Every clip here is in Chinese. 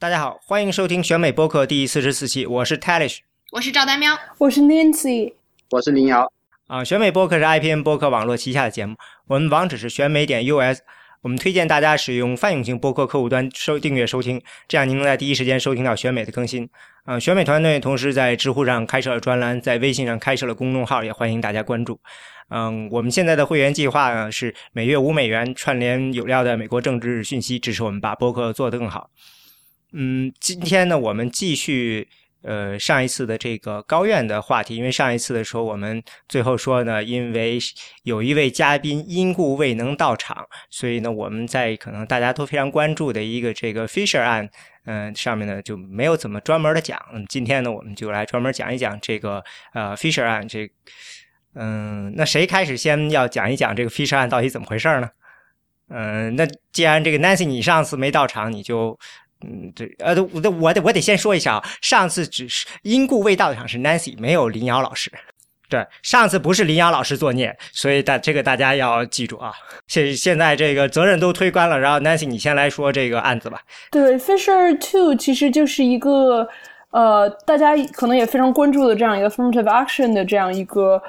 大家好，欢迎收听选美播客第四十四期，我是 Talish，我是赵丹喵，我是 Nancy，我是林瑶。啊，选美播客是 IPN 播客网络旗下的节目，我们网址是选美点 US，我们推荐大家使用泛用型播客客户端收订阅收听，这样您能在第一时间收听到选美的更新。啊，选美团队同时在知乎上开设了专栏，在微信上开设了公众号，也欢迎大家关注。嗯，我们现在的会员计划呢是每月五美元，串联有料的美国政治讯息，支持我们把播客做得更好。嗯，今天呢，我们继续呃上一次的这个高院的话题，因为上一次的时候我们最后说呢，因为有一位嘉宾因故未能到场，所以呢，我们在可能大家都非常关注的一个这个 Fisher 案，嗯，上面呢就没有怎么专门的讲。今天呢，我们就来专门讲一讲这个呃 Fisher 案。这嗯，那谁开始先要讲一讲这个 Fisher 案到底怎么回事呢？嗯，那既然这个 Nancy 你上次没到场，你就。嗯，对，呃，我得我得我得先说一下啊，上次只是因故未到场是 Nancy，没有林瑶老师。对，上次不是林瑶老师作孽，所以大这个大家要记住啊。现现在这个责任都推翻了，然后 Nancy 你先来说这个案子吧。对，Fisher Two 其实就是一个呃，大家可能也非常关注的这样一个 affirmative action 的这样一个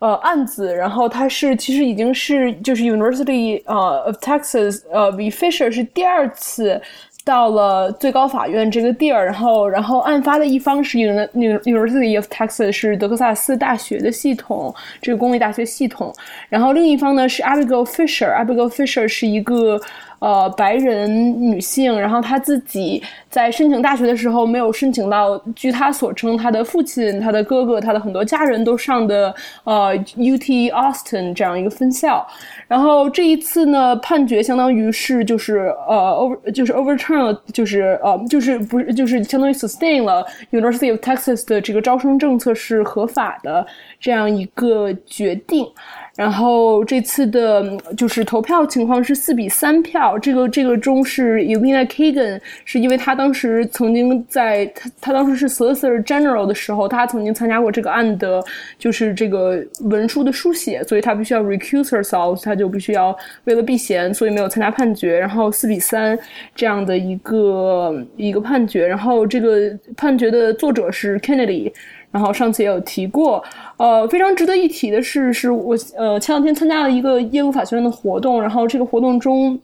呃案子，然后它是其实已经是就是 University 呃 of Texas 呃 v Fisher 是第二次。到了最高法院这个地儿，然后，然后案发的一方是 University of Texas，是德克萨斯大学的系统，这个公立大学系统。然后另一方呢是 Abigail Fisher，Abigail Fisher 是一个。呃，白人女性，然后她自己在申请大学的时候没有申请到，据她所称，她的父亲、她的哥哥、她的很多家人都上的呃 UT Austin 这样一个分校。然后这一次呢，判决相当于是就是呃 over 就是 overturn 了，就是呃就是不是就是相当于 sustain 了 University of Texas 的这个招生政策是合法的这样一个决定。然后这次的就是投票情况是四比三票，这个这个中是 Elena Kagan，是因为他当时曾经在他他当时是 Solicitor General 的时候，他曾经参加过这个案的，就是这个文书的书写，所以他必须要 recuse herself，他就必须要为了避嫌，所以没有参加判决。然后四比三这样的一个一个判决，然后这个判决的作者是 Kennedy。然后上次也有提过，呃，非常值得一提的是，是我呃前两天参加了一个耶鲁法学院的活动，然后这个活动中。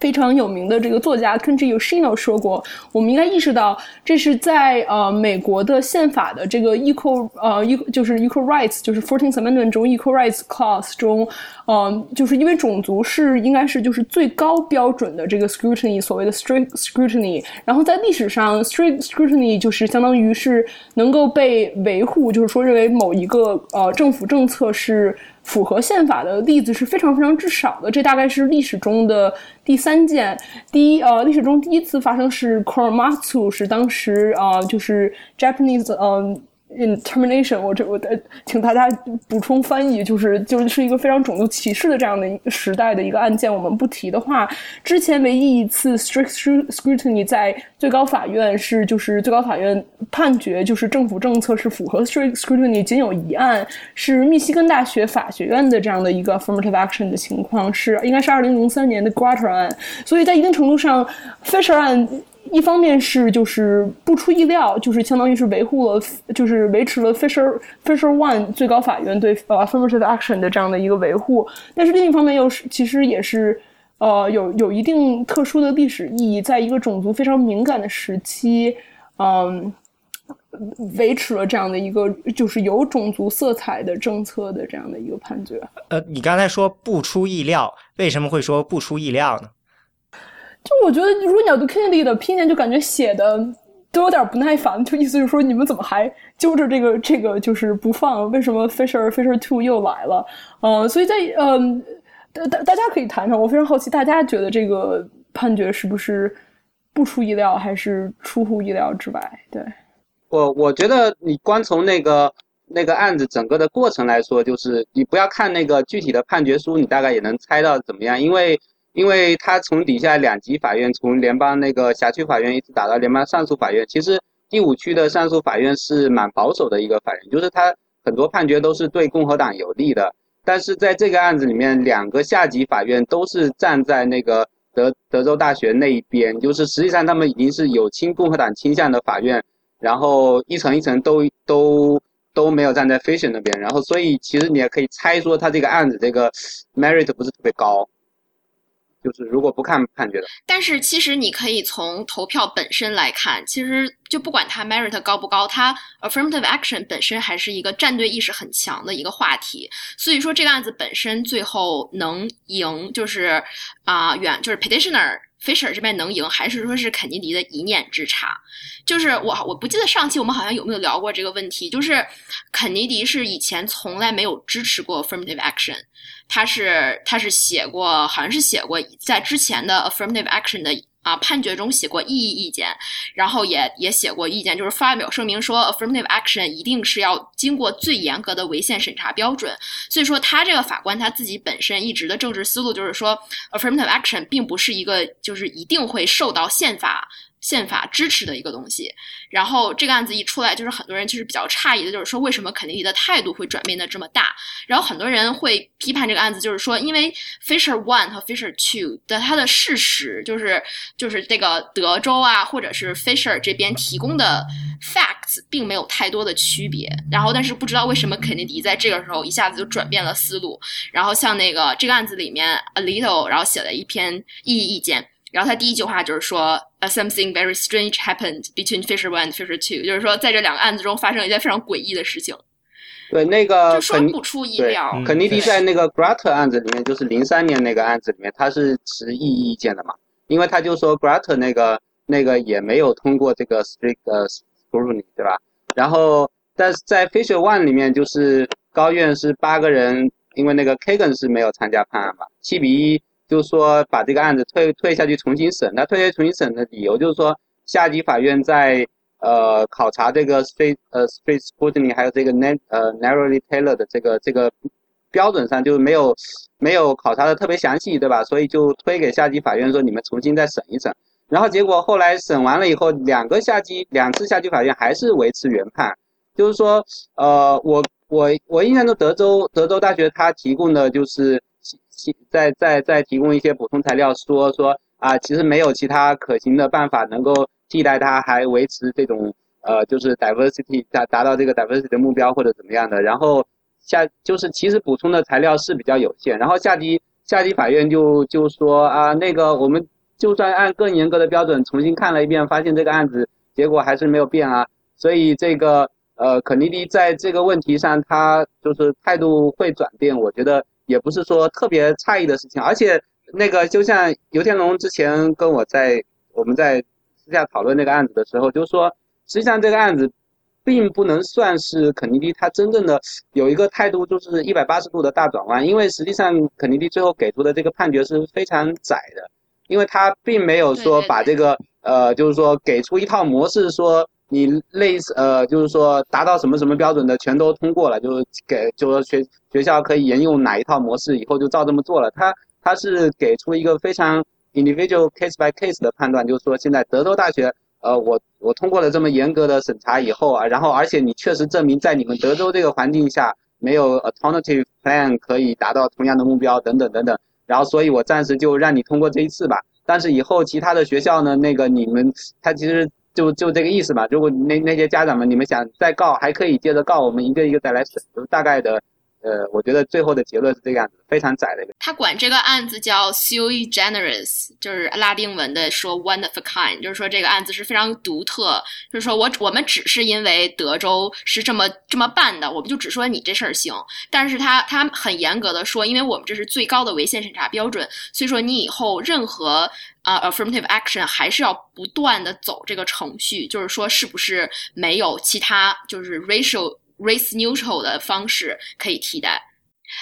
非常有名的这个作家 Kenji Yoshino 说过，我们应该意识到，这是在呃美国的宪法的这个 equal 呃 equal 就是 equal rights 就是 Fourteenth Amendment 中 equal rights clause 中，嗯，就是因为种族是应该是就是最高标准的这个 scrutiny，所谓的 strict scrutiny。然后在历史上，strict scrutiny 就是相当于是能够被维护，就是说认为某一个呃政府政策是。符合宪法的例子是非常非常之少的，这大概是历史中的第三件。第一，呃，历史中第一次发生是 Koromatsu，是当时啊，就是 Japanese，嗯。In termination，我这我的，请大家补充翻译，就是就是一个非常种族歧视的这样的一个时代的一个案件，我们不提的话，之前唯一一次 strict scrutiny 在最高法院是就是最高法院判决就是政府政策是符合 strict scrutiny，仅有一案是密西根大学法学院的这样的一个 affirmative action 的情况是应该是二零零三年的 Grater 案，所以在一定程度上，Fisher 案。一方面是就是不出意料，就是相当于是维护了，就是维持了 Fisher Fisher One 最高法院对呃 affirmative action 的这样的一个维护，但是另一方面又是其实也是呃有有一定特殊的历史意义，在一个种族非常敏感的时期，嗯，维持了这样的一个就是有种族色彩的政策的这样的一个判决。呃，你刚才说不出意料，为什么会说不出意料呢？就我觉得，如果你要读 Kennedy 的拼音，就感觉写的都有点不耐烦。就意思就是说，你们怎么还揪着这个这个就是不放？为什么 Fisher Fisher Two 又来了？呃，所以在嗯，大大大家可以谈谈。我非常好奇，大家觉得这个判决是不是不出意料，还是出乎意料之外？对我，我觉得你光从那个那个案子整个的过程来说，就是你不要看那个具体的判决书，你大概也能猜到怎么样，因为。因为他从底下两级法院，从联邦那个辖区法院一直打到联邦上诉法院，其实第五区的上诉法院是蛮保守的一个法院，就是他很多判决都是对共和党有利的。但是在这个案子里面，两个下级法院都是站在那个德德州大学那一边，就是实际上他们已经是有亲共和党倾向的法院，然后一层一层都都都没有站在 Fisher 那边，然后所以其实你也可以猜说他这个案子这个 merit 不是特别高。就是如果不看判决的，但是其实你可以从投票本身来看，其实就不管它 merit 高不高，它 affirmative action 本身还是一个战队意识很强的一个话题。所以说这个案子本身最后能赢，就是啊远就是 petitioner Fisher 这边能赢，还是说是肯尼迪的一念之差？就是我我不记得上期我们好像有没有聊过这个问题，就是肯尼迪是以前从来没有支持过 affirmative action。他是他是写过，好像是写过在之前的 affirmative action 的啊判决中写过异议意见，然后也也写过意见，就是发表声明说 affirmative action 一定是要经过最严格的违宪审查标准。所以说，他这个法官他自己本身一直的政治思路就是说 affirmative action 并不是一个就是一定会受到宪法。宪法支持的一个东西，然后这个案子一出来，就是很多人其实比较诧异的，就是说为什么肯尼迪的态度会转变的这么大？然后很多人会批判这个案子，就是说因为 Fisher One 和 Fisher Two 的它的事实，就是就是这个德州啊，或者是 Fisher 这边提供的 facts 并没有太多的区别。然后但是不知道为什么肯尼迪在这个时候一下子就转变了思路。然后像那个这个案子里面 Alito 然后写了一篇异议意见。然后他第一句话就是说，something very strange happened between Fisher One and Fisher Two，就是说在这两个案子中发生了一件非常诡异的事情。对，那个就说不出意料。肯尼迪在那个 Grater 案子里面，就是零三年那个案子里面，他是持异议意见的嘛？因为他就说 Grater 那个那个也没有通过这个 strict scrutiny，对吧？然后但是在 Fisher One 里面，就是高院是八个人，因为那个 Kagan 是没有参加判案嘛，七比一。就是说把这个案子退退下去重新审，那退下去重新审的理由就是说下级法院在呃考察这个 state 呃 state scrutiny 还有这个 n 呃 narrowly tailored 的这个这个标准上就是没有没有考察的特别详细，对吧？所以就推给下级法院说你们重新再审一审。然后结果后来审完了以后，两个下级两次下级法院还是维持原判，就是说呃我我我印象中德州德州大学它提供的就是。再再再提供一些补充材料，说说啊，其实没有其他可行的办法能够替代它，还维持这种呃，就是 diversity 达达到这个 diversity 的目标或者怎么样的。然后下就是其实补充的材料是比较有限。然后下级下级法院就就说啊，那个我们就算按更严格的标准重新看了一遍，发现这个案子结果还是没有变啊。所以这个呃，肯尼迪在这个问题上他就是态度会转变，我觉得。也不是说特别诧异的事情，而且那个就像游天龙之前跟我在我们在私下讨论那个案子的时候，就是说，实际上这个案子并不能算是肯尼迪他真正的有一个态度就是一百八十度的大转弯，因为实际上肯尼迪最后给出的这个判决是非常窄的，因为他并没有说把这个呃，就是说给出一套模式说。你类似呃，就是说达到什么什么标准的全都通过了，就给就说学学校可以沿用哪一套模式，以后就照这么做了。他他是给出一个非常 individual case by case 的判断，就是说现在德州大学呃，我我通过了这么严格的审查以后啊，然后而且你确实证明在你们德州这个环境下没有 alternative plan 可以达到同样的目标等等等等，然后所以我暂时就让你通过这一次吧。但是以后其他的学校呢，那个你们他其实。就就这个意思吧。如果那那些家长们，你们想再告，还可以接着告，我们一个一个再来审。就大概的，呃，我觉得最后的结论是这个样子，非常窄的一个。他管这个案子叫 sui generis，就是拉丁文的说 one of a kind，就是说这个案子是非常独特。就是说我我们只是因为德州是这么这么办的，我们就只说你这事儿行。但是他他很严格的说，因为我们这是最高的违宪审查标准，所以说你以后任何。啊，affirmative action 还是要不断的走这个程序，就是说，是不是没有其他就是 racial race neutral 的方式可以替代？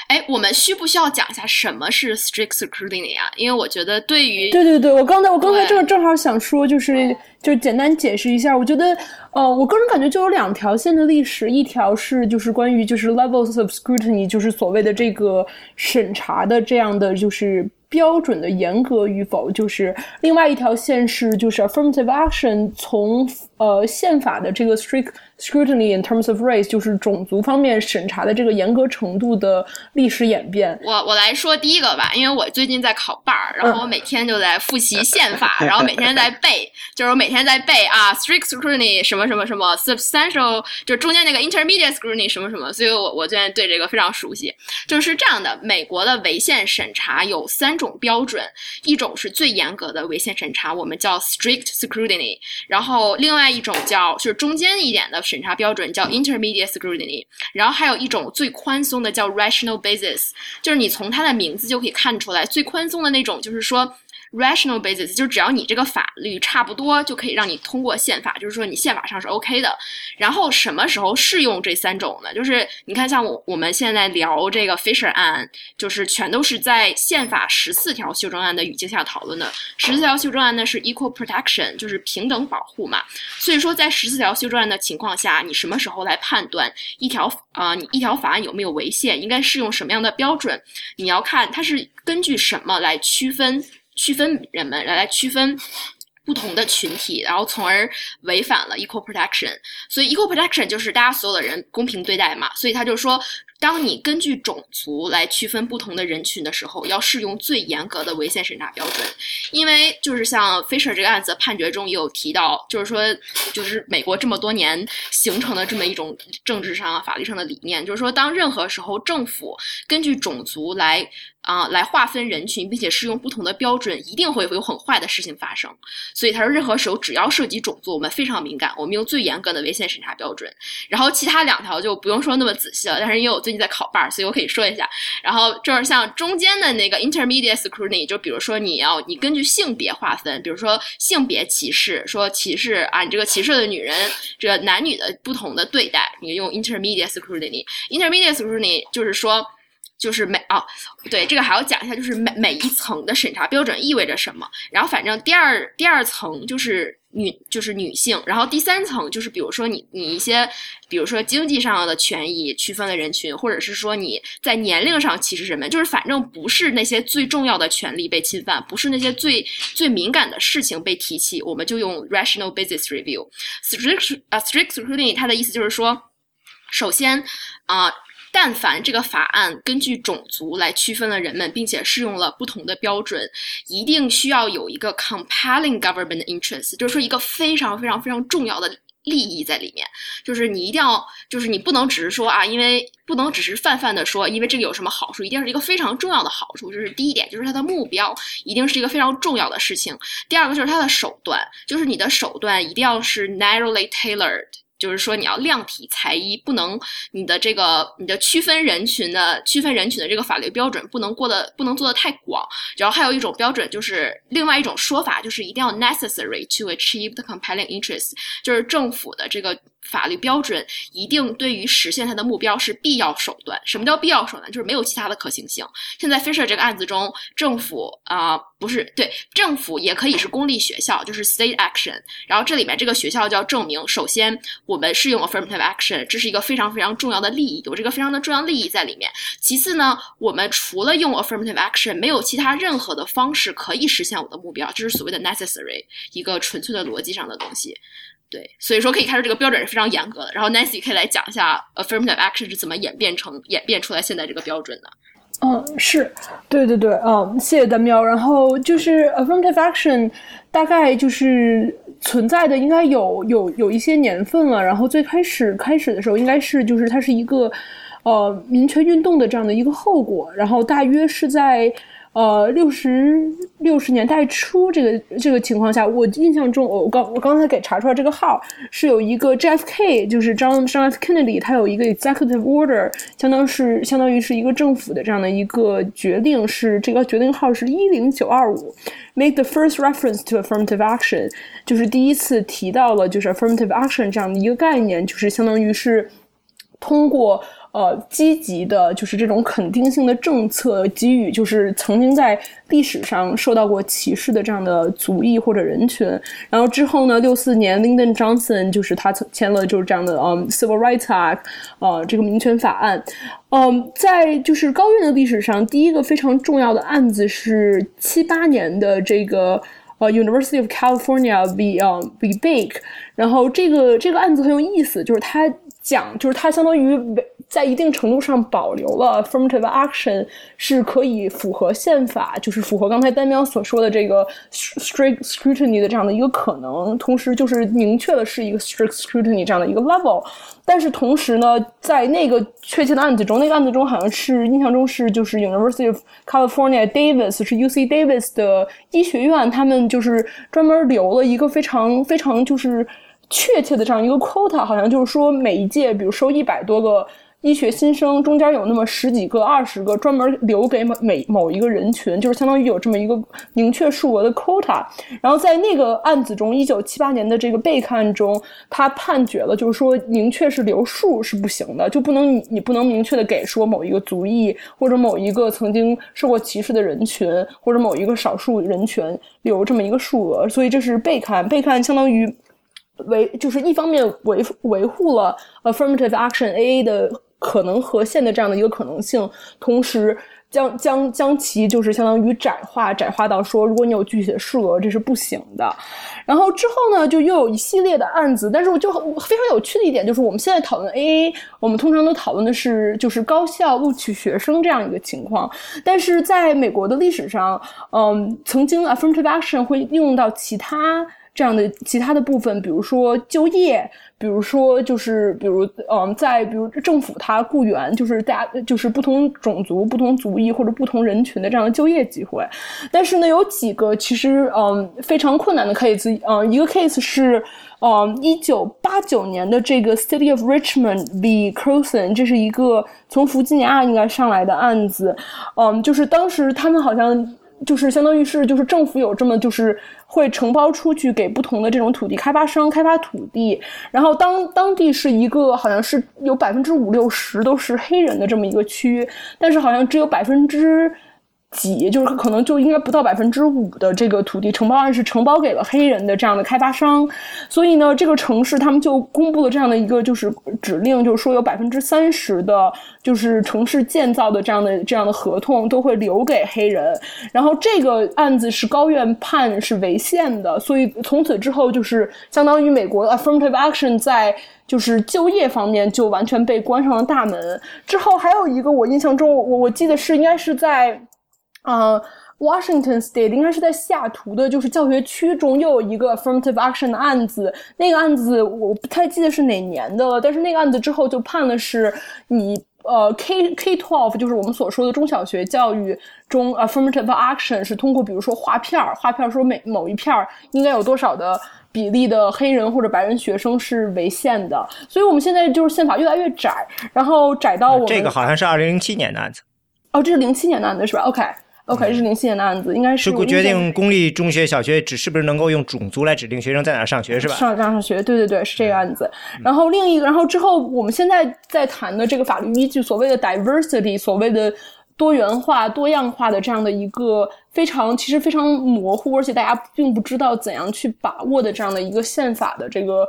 哎，我们需不需要讲一下什么是 strict scrutiny 啊？因为我觉得对于对对对，我刚才我刚才正正好想说，就是就简单解释一下。我觉得，呃，我个人感觉就有两条线的历史，一条是就是关于就是 levels of scrutiny，就是所谓的这个审查的这样的就是。标准的严格与否，就是另外一条线是，就是 affirmative action 从呃宪法的这个 strict scrutiny in terms of race，就是种族方面审查的这个严格程度的历史演变。我我来说第一个吧，因为我最近在考 bar，然后我每天就在复习宪法，然后每天在背，就是我每天在背啊，strict scrutiny 什么什么什么，substantial 就中间那个 intermediate scrutiny 什么什么，所以我我最近对这个非常熟悉。就是这样的，美国的违宪审查有三种标准，一种是最严格的违宪审查，我们叫 strict scrutiny，然后另外一种叫就是中间一点的。审查标准叫 intermediate scrutiny，然后还有一种最宽松的叫 rational basis，就是你从它的名字就可以看出来，最宽松的那种就是说。Rational basis 就是只要你这个法律差不多就可以让你通过宪法，就是说你宪法上是 OK 的。然后什么时候适用这三种呢？就是你看，像我我们现在聊这个 Fisher 案，就是全都是在宪法十四条修正案的语境下讨论的。十四条修正案呢是 equal protection，就是平等保护嘛。所以说，在十四条修正案的情况下，你什么时候来判断一条啊，你一条法案有没有违宪，应该适用什么样的标准？你要看它是根据什么来区分。区分人们来来区分不同的群体，然后从而违反了 equal protection。所以 equal protection 就是大家所有的人公平对待嘛。所以他就说。当你根据种族来区分不同的人群的时候，要适用最严格的违宪审查标准，因为就是像 Fisher 这个案子判决中也有提到，就是说，就是美国这么多年形成的这么一种政治上啊、法律上的理念，就是说，当任何时候政府根据种族来啊来划分人群，并且适用不同的标准，一定会有很坏的事情发生。所以他说，任何时候只要涉及种族，我们非常敏感，我们用最严格的危险审查标准。然后其他两条就不用说那么仔细了，但是因为我。最近在考 bar，所以我可以说一下。然后就是像中间的那个 intermediate scrutiny，就比如说你要你根据性别划分，比如说性别歧视，说歧视啊，你这个歧视的女人，这个男女的不同的对待，你用 intermediate scrutiny。intermediate scrutiny 就是说，就是每啊，对这个还要讲一下，就是每每一层的审查标准意味着什么。然后反正第二第二层就是。女就是女性，然后第三层就是比如说你你一些，比如说经济上的权益区分的人群，或者是说你在年龄上歧视人们，就是反正不是那些最重要的权利被侵犯，不是那些最最敏感的事情被提起，我们就用 rational basis review strict 啊 strict scrutiny，它的意思就是说，首先啊。但凡这个法案根据种族来区分了人们，并且适用了不同的标准，一定需要有一个 compelling government interest，就是说一个非常非常非常重要的利益在里面。就是你一定要，就是你不能只是说啊，因为不能只是泛泛的说，因为这个有什么好处，一定是一个非常重要的好处。这是第一点，就是它的目标一定是一个非常重要的事情。第二个就是它的手段，就是你的手段一定要是 narrowly tailored。就是说，你要量体裁衣，不能你的这个你的区分人群的区分人群的这个法律标准不能过得不能做得太广。然后还有一种标准，就是另外一种说法，就是一定要 necessary to achieve the compelling interest，就是政府的这个。法律标准一定对于实现它的目标是必要手段。什么叫必要手段？就是没有其他的可行性。现在 Fisher 这个案子中，政府啊不是对政府也可以是公立学校，就是 state action。然后这里面这个学校就要证明，首先我们是用 affirmative action，这是一个非常非常重要的利益，有这个非常的重要利益在里面。其次呢，我们除了用 affirmative action，没有其他任何的方式可以实现我的目标，这是所谓的 necessary，一个纯粹的逻辑上的东西。对，所以说可以看出这个标准是非常严格的。然后 Nancy 可以来讲一下 affirmative action 是怎么演变成演变出来现在这个标准的。嗯，是对对对，嗯，谢谢丹喵。然后就是 affirmative action 大概就是存在的应该有有有一些年份了。然后最开始开始的时候，应该是就是它是一个呃民权运动的这样的一个后果。然后大约是在。呃，六十六十年代初这个这个情况下，我印象中，我刚我刚才给查出来这个号是有一个 JFK，就是张张 F Kennedy，他有一个 executive order，相当是相当于是一个政府的这样的一个决定，是这个决定号是一零九二五，make the first reference to affirmative action，就是第一次提到了就是 affirmative action 这样的一个概念，就是相当于是通过。呃，积极的，就是这种肯定性的政策，给予就是曾经在历史上受到过歧视的这样的族裔或者人群。然后之后呢，六四年，Lyndon Johnson 就是他签了就是这样的嗯 Civil Rights Act，呃，这个民权法案。嗯，在就是高院的历史上，第一个非常重要的案子是七八年的这个呃 University of California v 呃 v Bake，然后这个这个案子很有意思，就是它讲就是它相当于在一定程度上保留了 affirmative action 是可以符合宪法，就是符合刚才丹喵所说的这个 strict scrutiny 的这样的一个可能，同时就是明确的是一个 strict scrutiny 这样的一个 level。但是同时呢，在那个确切的案子中，那个案子中好像是印象中是就是 University of California Davis 是 UC Davis 的医学院，他们就是专门留了一个非常非常就是确切的这样一个 quota，好像就是说每一届比如收一百多个。医学新生中间有那么十几个、二十个专门留给每某一个人群，就是相当于有这么一个明确数额的 quota。然后在那个案子中，一九七八年的这个被案中，他判决了，就是说明确是留数是不行的，就不能你不能明确的给说某一个族裔或者某一个曾经受过歧视的人群或者某一个少数人群留这么一个数额。所以这是被案，被案相当于维就是一方面维维护了 affirmative action AA 的。可能和现的这样的一个可能性，同时将将将其就是相当于窄化，窄化到说，如果你有具体的数额，这是不行的。然后之后呢，就又有一系列的案子，但是我就非常有趣的一点就是，我们现在讨论 AA，我们通常都讨论的是就是高校录取学生这样一个情况，但是在美国的历史上，嗯，曾经 affirmative action 会应用到其他。这样的其他的部分，比如说就业，比如说就是比如嗯，在比如政府它雇员，就是大家就是不同种族、不同族裔或者不同人群的这样的就业机会。但是呢，有几个其实嗯非常困难的 case，嗯，一个 case 是嗯一九八九年的这个 City of Richmond v. Croson，这是一个从弗吉尼亚应该上来的案子，嗯，就是当时他们好像。就是相当于是，就是政府有这么就是会承包出去给不同的这种土地开发商开发土地，然后当当地是一个好像是有百分之五六十都是黑人的这么一个区，但是好像只有百分之。几就是可能就应该不到百分之五的这个土地承包案是承包给了黑人的这样的开发商，所以呢，这个城市他们就公布了这样的一个就是指令，就是说有百分之三十的，就是城市建造的这样的这样的合同都会留给黑人。然后这个案子是高院判是违宪的，所以从此之后就是相当于美国 affirmative action 在就是就业方面就完全被关上了大门。之后还有一个我印象中我我记得是应该是在。呃，Washington State 应该是在西雅图的，就是教学区中又有一个 affirmative action 的案子。那个案子我不太记得是哪年的了，但是那个案子之后就判的是你呃 K K twelve，就是我们所说的中小学教育中 affirmative action 是通过比如说画片儿，画片儿说每某一片儿应该有多少的比例的黑人或者白人学生是违宪的。所以我们现在就是宪法越来越窄，然后窄到我们这个好像是二零零七年的案子。哦，这是零七年的案子是吧？OK。OK，是零七年的案子，应该是决定公立中学、小学只是不是能够用种族来指定学生在哪上学，是吧？上哪上学，对对对，是这个案子。然后另一个，然后之后我们现在在谈的这个法律依据，所谓的 diversity，所谓的多元化、多样化的这样的一个非常其实非常模糊，而且大家并不知道怎样去把握的这样的一个宪法的这个。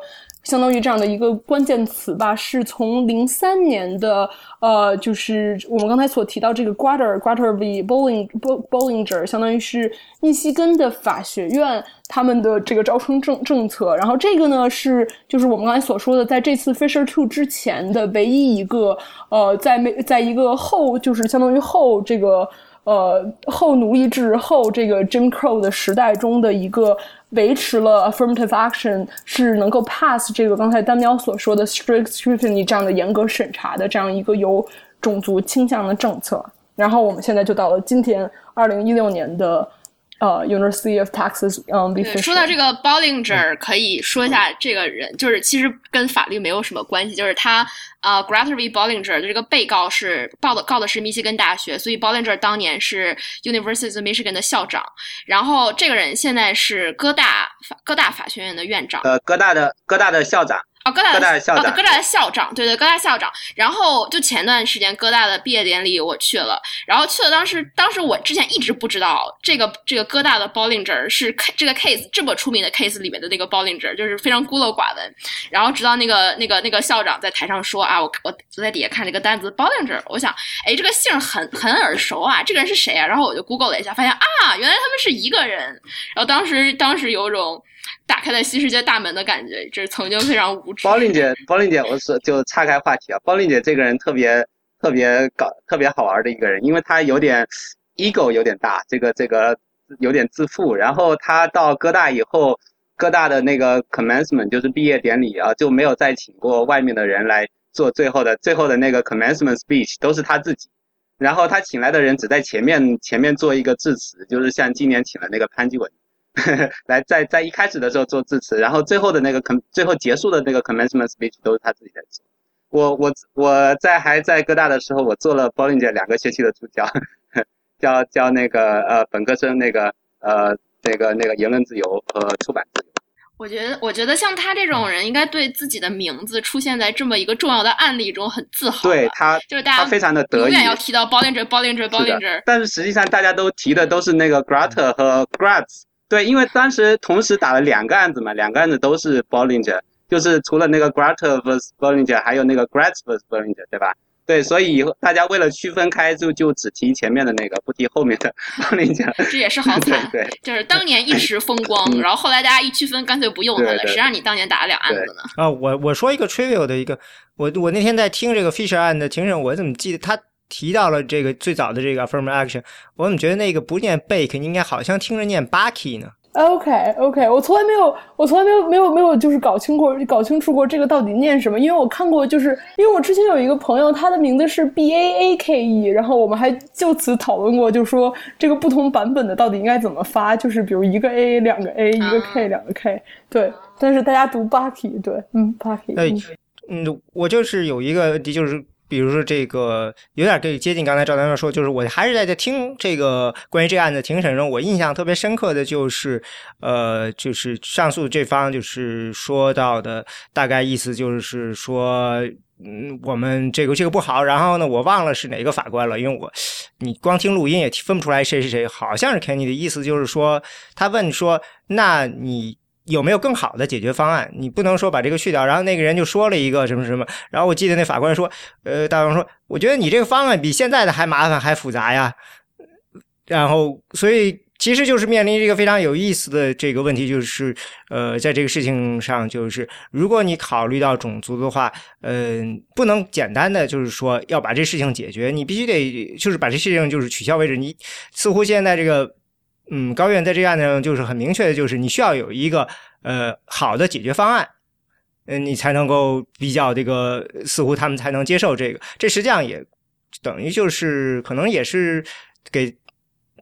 相当于这样的一个关键词吧，是从零三年的呃，就是我们刚才所提到这个 Grater Grater v Bolling Bollinger，相当于是密西根的法学院他们的这个招生政政策。然后这个呢是就是我们刚才所说的，在这次 Fisher Two 之前的唯一一个呃，在没在一个后就是相当于后这个。呃，后奴隶制后这个 Jim Crow 的时代中的一个维持了 affirmative action 是能够 pass 这个刚才丹喵所说的 strict scrutiny 这样的严格审查的这样一个有种族倾向的政策。然后我们现在就到了今天二零一六年的。呃，University of Texas，嗯，说到这个 Bollinger，可以说一下这个人，就是其实跟法律没有什么关系，就是他呃 g r a t e r v Bollinger 的这个被告是报的告的是密歇根大学，所以 Bollinger 当年是 University of Michigan 的校长，然后这个人现在是哥大法哥大法学院的院长，呃，哥大的哥大的校长。哦，哥大哥大的校长哦，哥大的校长，对对，哥大校长。然后就前段时间哥大的毕业典礼我去了，然后去了，当时当时我之前一直不知道这个这个哥大的 Bollinger 是这个 case 这么出名的 case 里面的那个 Bollinger，就是非常孤陋寡闻。然后直到那个那个那个校长在台上说啊，我我坐在底下看这个单子 Bollinger，我想，哎，这个姓很很耳熟啊，这个人是谁啊？然后我就 Google 了一下，发现啊，原来他们是一个人。然后当时当时有种打开了新世界大门的感觉，这是曾经非常无知。包令姐，包令姐，我是就岔开话题啊。包令姐这个人特别特别搞特别好玩的一个人，因为她有点 ego 有点大，这个这个有点自负。然后她到哥大以后，哥大的那个 commencement 就是毕业典礼啊，就没有再请过外面的人来做最后的最后的那个 commencement speech，都是他自己。然后他请来的人只在前面前面做一个致辞，就是像今年请了那个潘基文。来，在在一开始的时候做致辞，然后最后的那个 com 最后结束的那个 commencement speech 都是他自己在做。我我我在还在哥大的时候，我做了 Bollinger 两个学期的助教，教教那个呃本科生那个呃那个那个言论自由和出版自由。我觉得，我觉得像他这种人，应该对自己的名字出现在这么一个重要的案例中很自豪。对他，就是大家非常的得意，永远要提到 Bollinger，Bollinger，Bollinger。但是实际上大家都提的都是那个 Grater 和 Gratz。对，因为当时同时打了两个案子嘛，两个案子都是 Bollinger，就是除了那个 Grater vs Bollinger，还有那个 Gratz vs Bollinger，对吧？对，所以以后大家为了区分开，就就只提前面的那个，不提后面的。Bollinger，这也是好惨。对，就是当年一时风光，然后后来大家一区分，干脆不用他了。谁让你当年打了两案子呢？啊，我我说一个 trivial 的一个，我我那天在听这个 Fisher 案的庭审，我怎么记得他提到了这个最早的这个 affirmative action，我怎么觉得那个不念 bake，应该好像听着念 bucky 呢？OK OK，我从来没有，我从来没有没有没有就是搞清过搞清楚过这个到底念什么，因为我看过，就是因为我之前有一个朋友，他的名字是 B A A K E，然后我们还就此讨论过，就说这个不同版本的到底应该怎么发，就是比如一个 A 两个 A 一个 K 两个 K，对，但是大家读 Bucky，对，嗯，Bucky，哎，嗯，我就是有一个问题就是。比如说这个有点可以接近刚才赵丹说，就是我还是在在听这个关于这个案子庭审中，我印象特别深刻的就是，呃，就是上诉这方就是说到的大概意思就是说，嗯，我们这个这个不好。然后呢，我忘了是哪个法官了，因为我你光听录音也分不出来谁是谁，好像是 Kenny 的意思就是说，他问说，那你。有没有更好的解决方案？你不能说把这个去掉，然后那个人就说了一个什么什么，然后我记得那法官说，呃，大王说，我觉得你这个方案比现在的还麻烦还复杂呀。然后，所以其实就是面临这个非常有意思的这个问题，就是呃，在这个事情上，就是如果你考虑到种族的话，嗯，不能简单的就是说要把这事情解决，你必须得就是把这事情就是取消为止。你似乎现在这个。嗯，高院在这案子上，就是很明确的，就是你需要有一个呃好的解决方案，嗯，你才能够比较这个，似乎他们才能接受这个。这实际上也等于就是可能也是给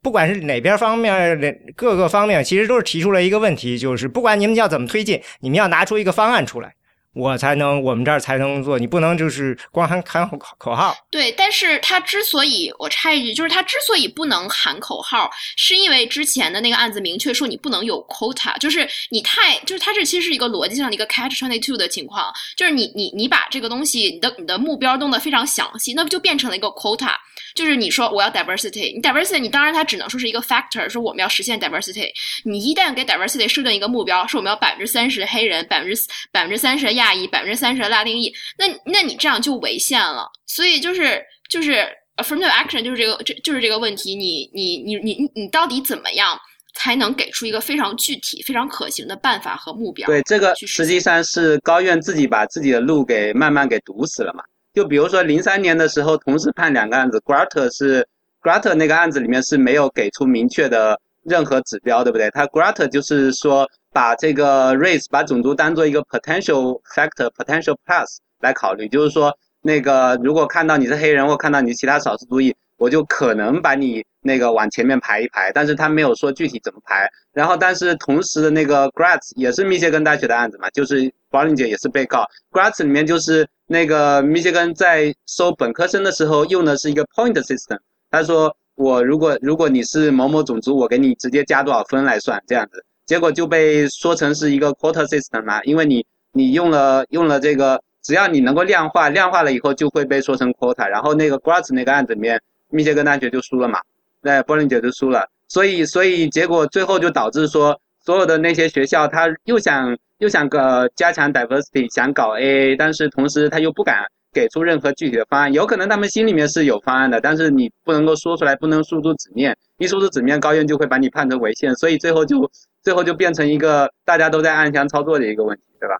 不管是哪边方面的各个方面，其实都是提出了一个问题，就是不管你们要怎么推进，你们要拿出一个方案出来。我才能，我们这儿才能做。你不能就是光喊喊口口号。对，但是他之所以我插一句，就是他之所以不能喊口号，是因为之前的那个案子明确说你不能有 quota，就是你太，就是它这其实是一个逻辑上的一个 catch twenty two 的情况，就是你你你把这个东西，你的你的目标弄得非常详细，那不就变成了一个 quota。就是你说我要 diversity，你 diversity，你当然它只能说是一个 factor，说我们要实现 diversity。你一旦给 diversity 设定一个目标，说我们要百分之三十黑人，百分之百分之三十亚裔，百分之三十的拉丁裔，那那你这样就违宪了。所以就是就是 affirmative action 就是这个这就是这个问题，你你你你你到底怎么样才能给出一个非常具体、非常可行的办法和目标？对，这个实际上是高院自己把自己的路给慢慢给堵死了嘛。就比如说零三年的时候，同时判两个案子，Grater 是 Grater 那个案子里面是没有给出明确的任何指标，对不对？他 Grater 就是说把这个 race 把种族当做一个 potential factor，potential plus 来考虑，就是说那个如果看到你是黑人或看到你其他少数族裔，我就可能把你那个往前面排一排，但是他没有说具体怎么排。然后但是同时的那个 Gratz 也是密歇根大学的案子嘛，就是 Bollinger 也是被告，Gratz 里面就是。那个密歇根在收本科生的时候用的是一个 point system。他说我如果如果你是某某种族，我给你直接加多少分来算这样子。结果就被说成是一个 quota system 嘛，因为你你用了用了这个，只要你能够量化，量化了以后就会被说成 quota。然后那个 Gratz 那个案子里面，密歇根大学就输了嘛，那柏林姐就输了。所以所以结果最后就导致说，所有的那些学校他又想又想个加强 diversity，想搞 AA，但是同时他又不敢。给出任何具体的方案，有可能他们心里面是有方案的，但是你不能够说出来，不能输出纸面，一输出纸面，高院就会把你判成违宪，所以最后就最后就变成一个大家都在暗箱操作的一个问题，对吧？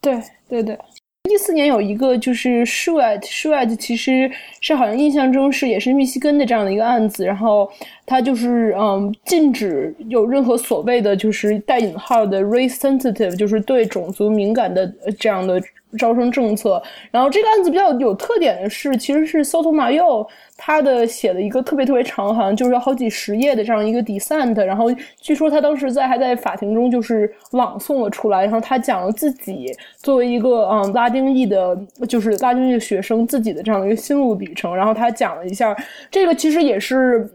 对对对，一四年有一个就是 s h u e t s h u e t 其实是好像印象中是也是密西根的这样的一个案子，然后他就是嗯禁止有任何所谓的就是带引号的 race sensitive，就是对种族敏感的这样的。招生政策，然后这个案子比较有特点的是，其实是 Sotomayor 他的写的一个特别特别长，好像就是有好几十页的这样一个 dissent，然后据说他当时在还在法庭中就是朗诵了出来，然后他讲了自己作为一个嗯拉丁裔的，就是拉丁裔学生自己的这样的一个心路历程，然后他讲了一下，这个其实也是。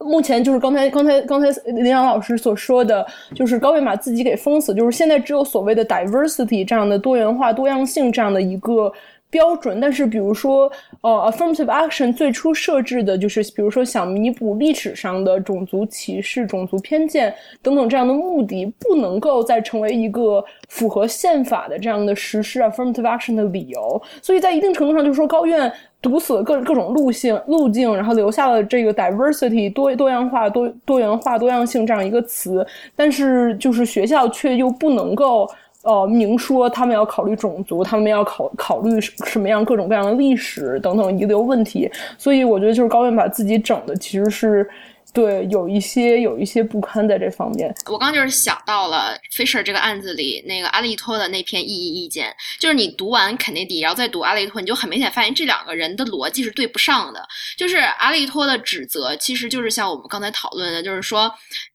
目前就是刚才刚才刚才林阳老师所说的，就是高维把自己给封死，就是现在只有所谓的 diversity 这样的多元化、多样性这样的一个。标准，但是比如说，呃，affirmative action 最初设置的就是，比如说想弥补历史上的种族歧视、种族偏见等等这样的目的，不能够再成为一个符合宪法的这样的实施 affirmative action 的理由。所以在一定程度上，就是说高院堵死了各各种路径路径，然后留下了这个 diversity 多多样化、多多元化、多样性这样一个词，但是就是学校却又不能够。呃，明说他们要考虑种族，他们要考考虑什么样各种各样的历史等等遗留问题，所以我觉得就是高院把自己整的其实是对有一些有一些不堪在这方面。我刚就是想到了 Fisher 这个案子里那个阿利托的那篇异议意见，就是你读完肯尼迪，然后再读阿利托，你就很明显发现这两个人的逻辑是对不上的。就是阿利托的指责，其实就是像我们刚才讨论的，就是说。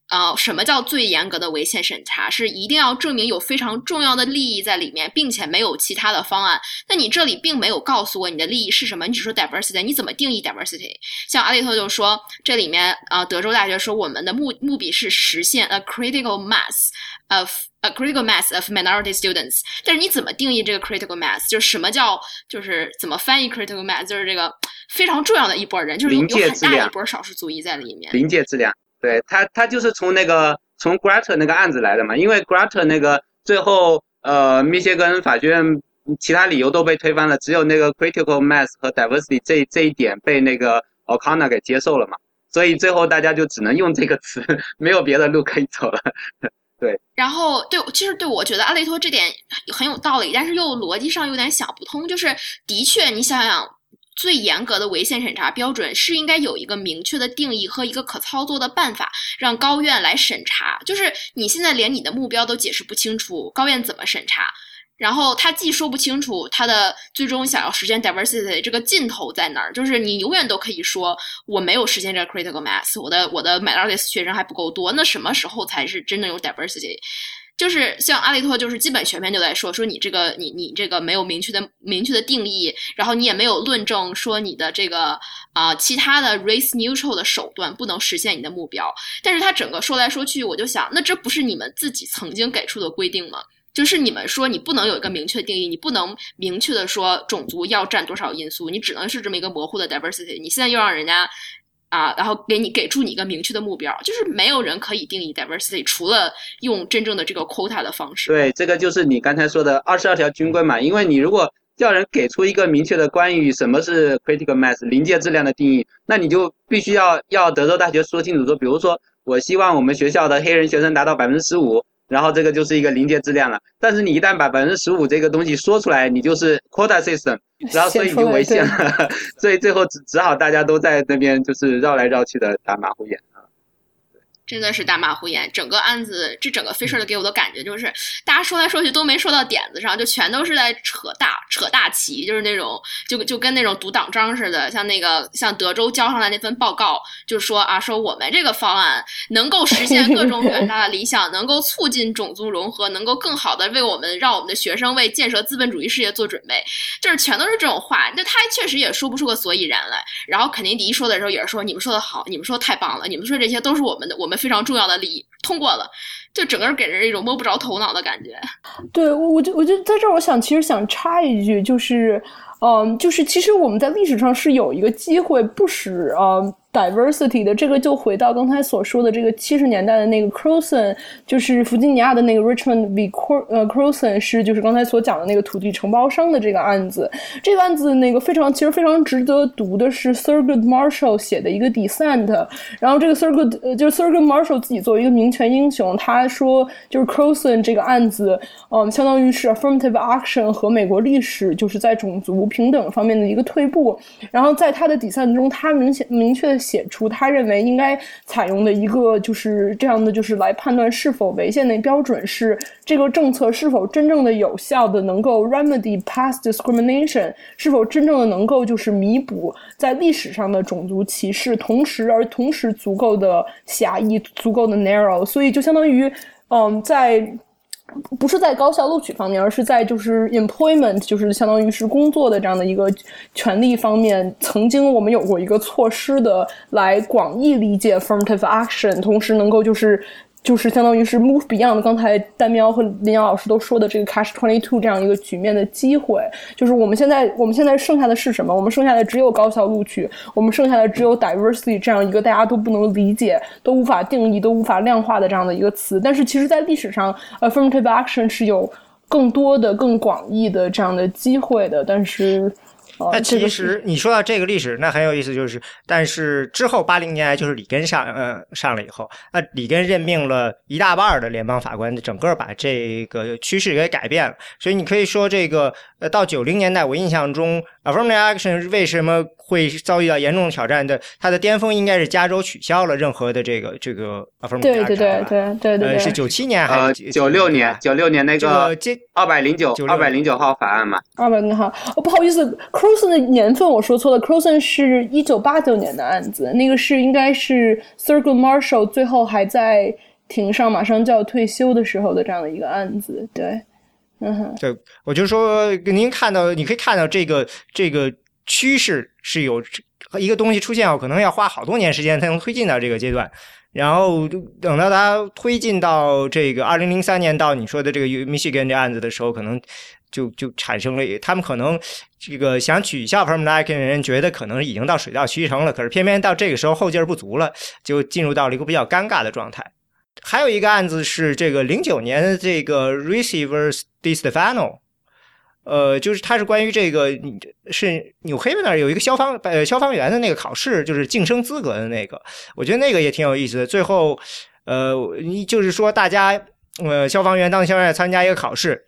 呃，什么叫最严格的违宪审查？是一定要证明有非常重要的利益在里面，并且没有其他的方案。那你这里并没有告诉我你的利益是什么，你只说 diversity，你怎么定义 diversity？像阿利特就说，这里面啊，德州大学说我们的目目的是实现 a critical mass of a critical mass of minority students。但是你怎么定义这个 critical mass？就是什么叫就是怎么翻译 critical mass？就是这个非常重要的一波人，就是有有很大一波少数族裔在里面。临界质量。对他，他就是从那个从 Grater 那个案子来的嘛，因为 Grater 那个最后呃，密歇根法学院其他理由都被推翻了，只有那个 critical mass 和 diversity 这这一点被那个 O'Connor 给接受了嘛，所以最后大家就只能用这个词，没有别的路可以走了。对，然后对，其实对我觉得阿雷托这点很有道理，但是又逻辑上有点想不通，就是的确你想想。最严格的违宪审查标准是应该有一个明确的定义和一个可操作的办法，让高院来审查。就是你现在连你的目标都解释不清楚，高院怎么审查？然后他既说不清楚他的最终想要实现 diversity 这个尽头在哪儿，就是你永远都可以说我没有实现这个 critical mass，我的我的 minority 学生还不够多，那什么时候才是真的有 diversity？就是像阿利托，就是基本全篇就在说说你这个你你这个没有明确的明确的定义，然后你也没有论证说你的这个啊其他的 race neutral 的手段不能实现你的目标。但是他整个说来说去，我就想，那这不是你们自己曾经给出的规定吗？就是你们说你不能有一个明确定义，你不能明确的说种族要占多少因素，你只能是这么一个模糊的 diversity。你现在又让人家。啊，然后给你给出你一个明确的目标，就是没有人可以定义 diversity，除了用真正的这个 quota 的方式。对，这个就是你刚才说的二十二条军规嘛。因为你如果叫人给出一个明确的关于什么是 critical mass 临界质量的定义，那你就必须要要德州大学说清楚，说比如说我希望我们学校的黑人学生达到百分之十五。然后这个就是一个临界质量了，但是你一旦把百分之十五这个东西说出来，你就是 quota system，然后所以你就违宪了，所以最后只只好大家都在那边就是绕来绕去的打马虎眼。真的是大马虎言，整个案子这整个 Fisher 的给我的感觉就是，大家说来说去都没说到点子上，就全都是在扯大扯大旗，就是那种就就跟那种读党章似的，像那个像德州交上来那份报告，就是说啊，说我们这个方案能够实现各种远大的理想，能够促进种族融合，能够更好的为我们让我们的学生为建设资本主义事业做准备，就是全都是这种话，那他确实也说不出个所以然来。然后肯尼迪说的时候也是说，你们说的好，你们说太棒了，你们说这些都是我们的我们。非常重要的利益通过了，就整个人给人一种摸不着头脑的感觉。对，我我就我就在这儿，我想其实想插一句，就是，嗯，就是其实我们在历史上是有一个机会不使啊。Diversity 的这个就回到刚才所说的这个七十年代的那个 Croson，就是弗吉尼亚的那个 Richmond v. Cro 呃 Croson 是就是刚才所讲的那个土地承包商的这个案子。这个案子那个非常其实非常值得读的是 Thurgood Marshall 写的一个 Dissent。然后这个 Thurgood 呃就是 Thurgood Marshall 自己作为一个民权英雄，他说就是 Croson 这个案子，嗯，相当于是 affirmative action 和美国历史就是在种族平等方面的一个退步。然后在他的 Dissent 中，他明显明确的。写出他认为应该采用的一个就是这样的，就是来判断是否违宪的标准是这个政策是否真正的有效的能够 remedy past discrimination，是否真正的能够就是弥补在历史上的种族歧视，同时而同时足够的狭义，足够的 narrow，所以就相当于嗯在。不是在高校录取方面，而是在就是 employment，就是相当于是工作的这样的一个权利方面。曾经我们有过一个措施的来广义理解 affirmative action，同时能够就是。就是相当于是 move beyond 刚才丹喵和林阳老师都说的这个 cash twenty two 这样一个局面的机会，就是我们现在我们现在剩下的是什么？我们剩下的只有高校录取，我们剩下的只有 diversity 这样一个大家都不能理解、都无法定义、都无法量化的这样的一个词。但是其实，在历史上，affirmative action 是有更多的、更广义的这样的机会的。但是。那其实你说到这个历史，那很有意思，就是但是之后八零年代就是里根上呃上了以后，那里根任命了一大半的联邦法官，整个把这个趋势给改变了。所以你可以说这个呃到九零年代，我印象中 affirmative action 为什么会遭遇到严重的挑战的？它的巅峰应该是加州取消了任何的这个这个 affirmative action。对对对对对对，是九七年还是九六年？九六年那个二百零九二百零九号法案嘛？二百零九号哦，不好意思。Croson 的年份我说错了，Croson 是一九八九年的案子，那个是应该是 Thurgood Marshall 最后还在庭上，马上就要退休的时候的这样的一个案子。对，嗯，对，我就说您看到，你可以看到这个这个趋势是有一个东西出现后，可能要花好多年时间才能推进到这个阶段，然后等到它推进到这个二零零三年到你说的这个 Michigan 这案子的时候，可能。就就产生了，他们可能这个想取笑 Permatic 的人觉得可能已经到水到渠成了，可是偏偏到这个时候后劲儿不足了，就进入到了一个比较尴尬的状态。还有一个案子是这个零九年的这个 Receivers Distefano，呃，就是它是关于这个是纽黑文那儿有一个消防呃消防员的那个考试，就是晋升资格的那个，我觉得那个也挺有意思的。最后呃，就是说大家呃消防员当消防员参加一个考试。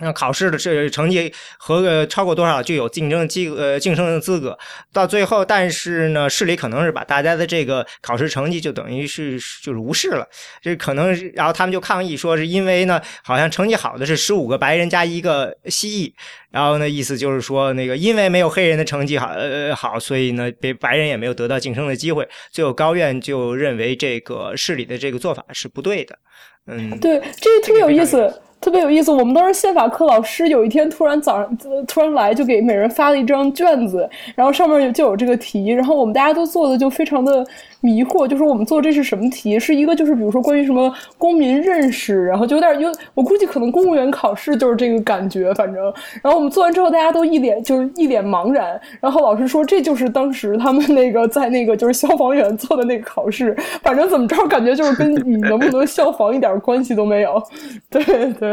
那考试的这成绩合格超过多少就有竞争机呃晋升的资格。到最后，但是呢，市里可能是把大家的这个考试成绩就等于是就是无视了。这可能，然后他们就抗议说，是因为呢，好像成绩好的是十五个白人加一个蜥蜴。然后呢，意思就是说，那个因为没有黑人的成绩好呃好，所以呢，别白人也没有得到晋升的机会。最后高院就认为这个市里的这个做法是不对的。嗯，对，这个特别有意思。特别有意思，我们当时宪法课老师有一天突然早上突然来，就给每人发了一张卷子，然后上面有就有这个题，然后我们大家都做的就非常的。迷惑就是我们做这是什么题？是一个就是比如说关于什么公民认识，然后就有点有我估计可能公务员考试就是这个感觉，反正。然后我们做完之后大家都一脸就是一脸茫然，然后老师说这就是当时他们那个在那个就是消防员做的那个考试，反正怎么着感觉就是跟你能不能消防一点关系都没有，对 对。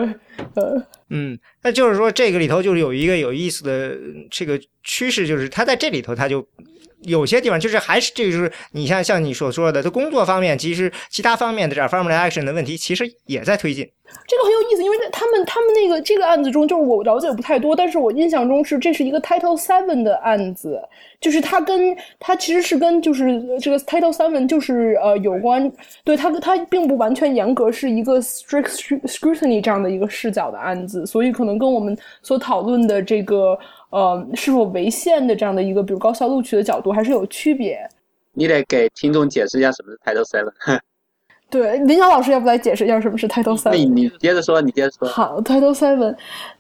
呃嗯，那就是说这个里头就是有一个有意思的这个趋势，就是它在这里头它就。有些地方就是还是这个就是你像像你所说的，在工作方面，其实其他方面的这 affirmative action 的问题，其实也在推进。这个很有意思，因为他们他们那个这个案子中，就是我了解不太多，但是我印象中是这是一个 Title Seven 的案子，就是它跟它其实是跟就是这个 Title Seven 就是呃有关，对它它并不完全严格是一个 strict scrutiny 这样的一个视角的案子，所以可能跟我们所讨论的这个。呃，是否违宪的这样的一个，比如高校录取的角度，还是有区别。你得给听众解释一下什么是 Title Seven。对，林晓老师要不来解释一下什么是 Title Seven？你你接着说，你接着说。好，Title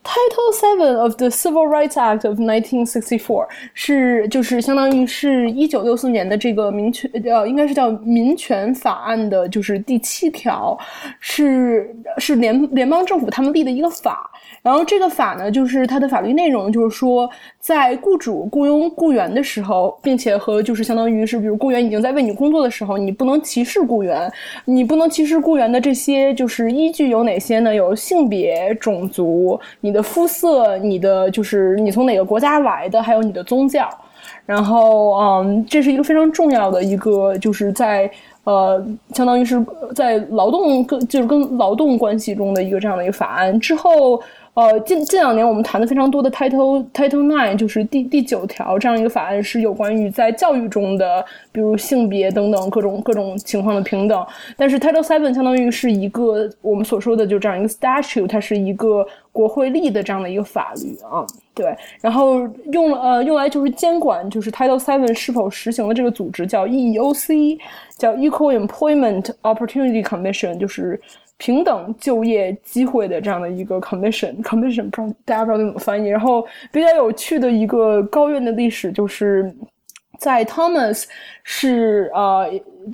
Title Seven of the Civil Rights Act of 1964是就是相当于是一九六四年的这个民权呃，应该是叫民权法案的，就是第七条，是是联联邦政府他们立的一个法。然后这个法呢，就是它的法律内容就是说，在雇主雇佣雇员的时候，并且和就是相当于是，比如雇员已经在为你工作的时候，你不能歧视雇员。你不能歧视雇员的这些就是依据有哪些呢？有性别、种族、你的肤色、你的就是你从哪个国家来的，还有你的宗教。然后，嗯，这是一个非常重要的一个，就是在呃，相当于是在劳动跟就是跟劳动关系中的一个这样的一个法案之后。呃，近近两年我们谈的非常多的 Title Title Nine 就是第第九条这样一个法案，是有关于在教育中的，比如性别等等各种各种情况的平等。但是 Title Seven 相当于是一个我们所说的就这样一个 statute，它是一个国会立的这样的一个法律啊。对，然后用呃用来就是监管就是 Title Seven 是否实行的这个组织叫 EEOC，叫 Equal Employment Opportunity Commission，就是。平等就业机会的这样的一个 commission，commission 不知道大家不知道怎么翻译。然后比较有趣的一个高院的历史，就是在 Thomas 是呃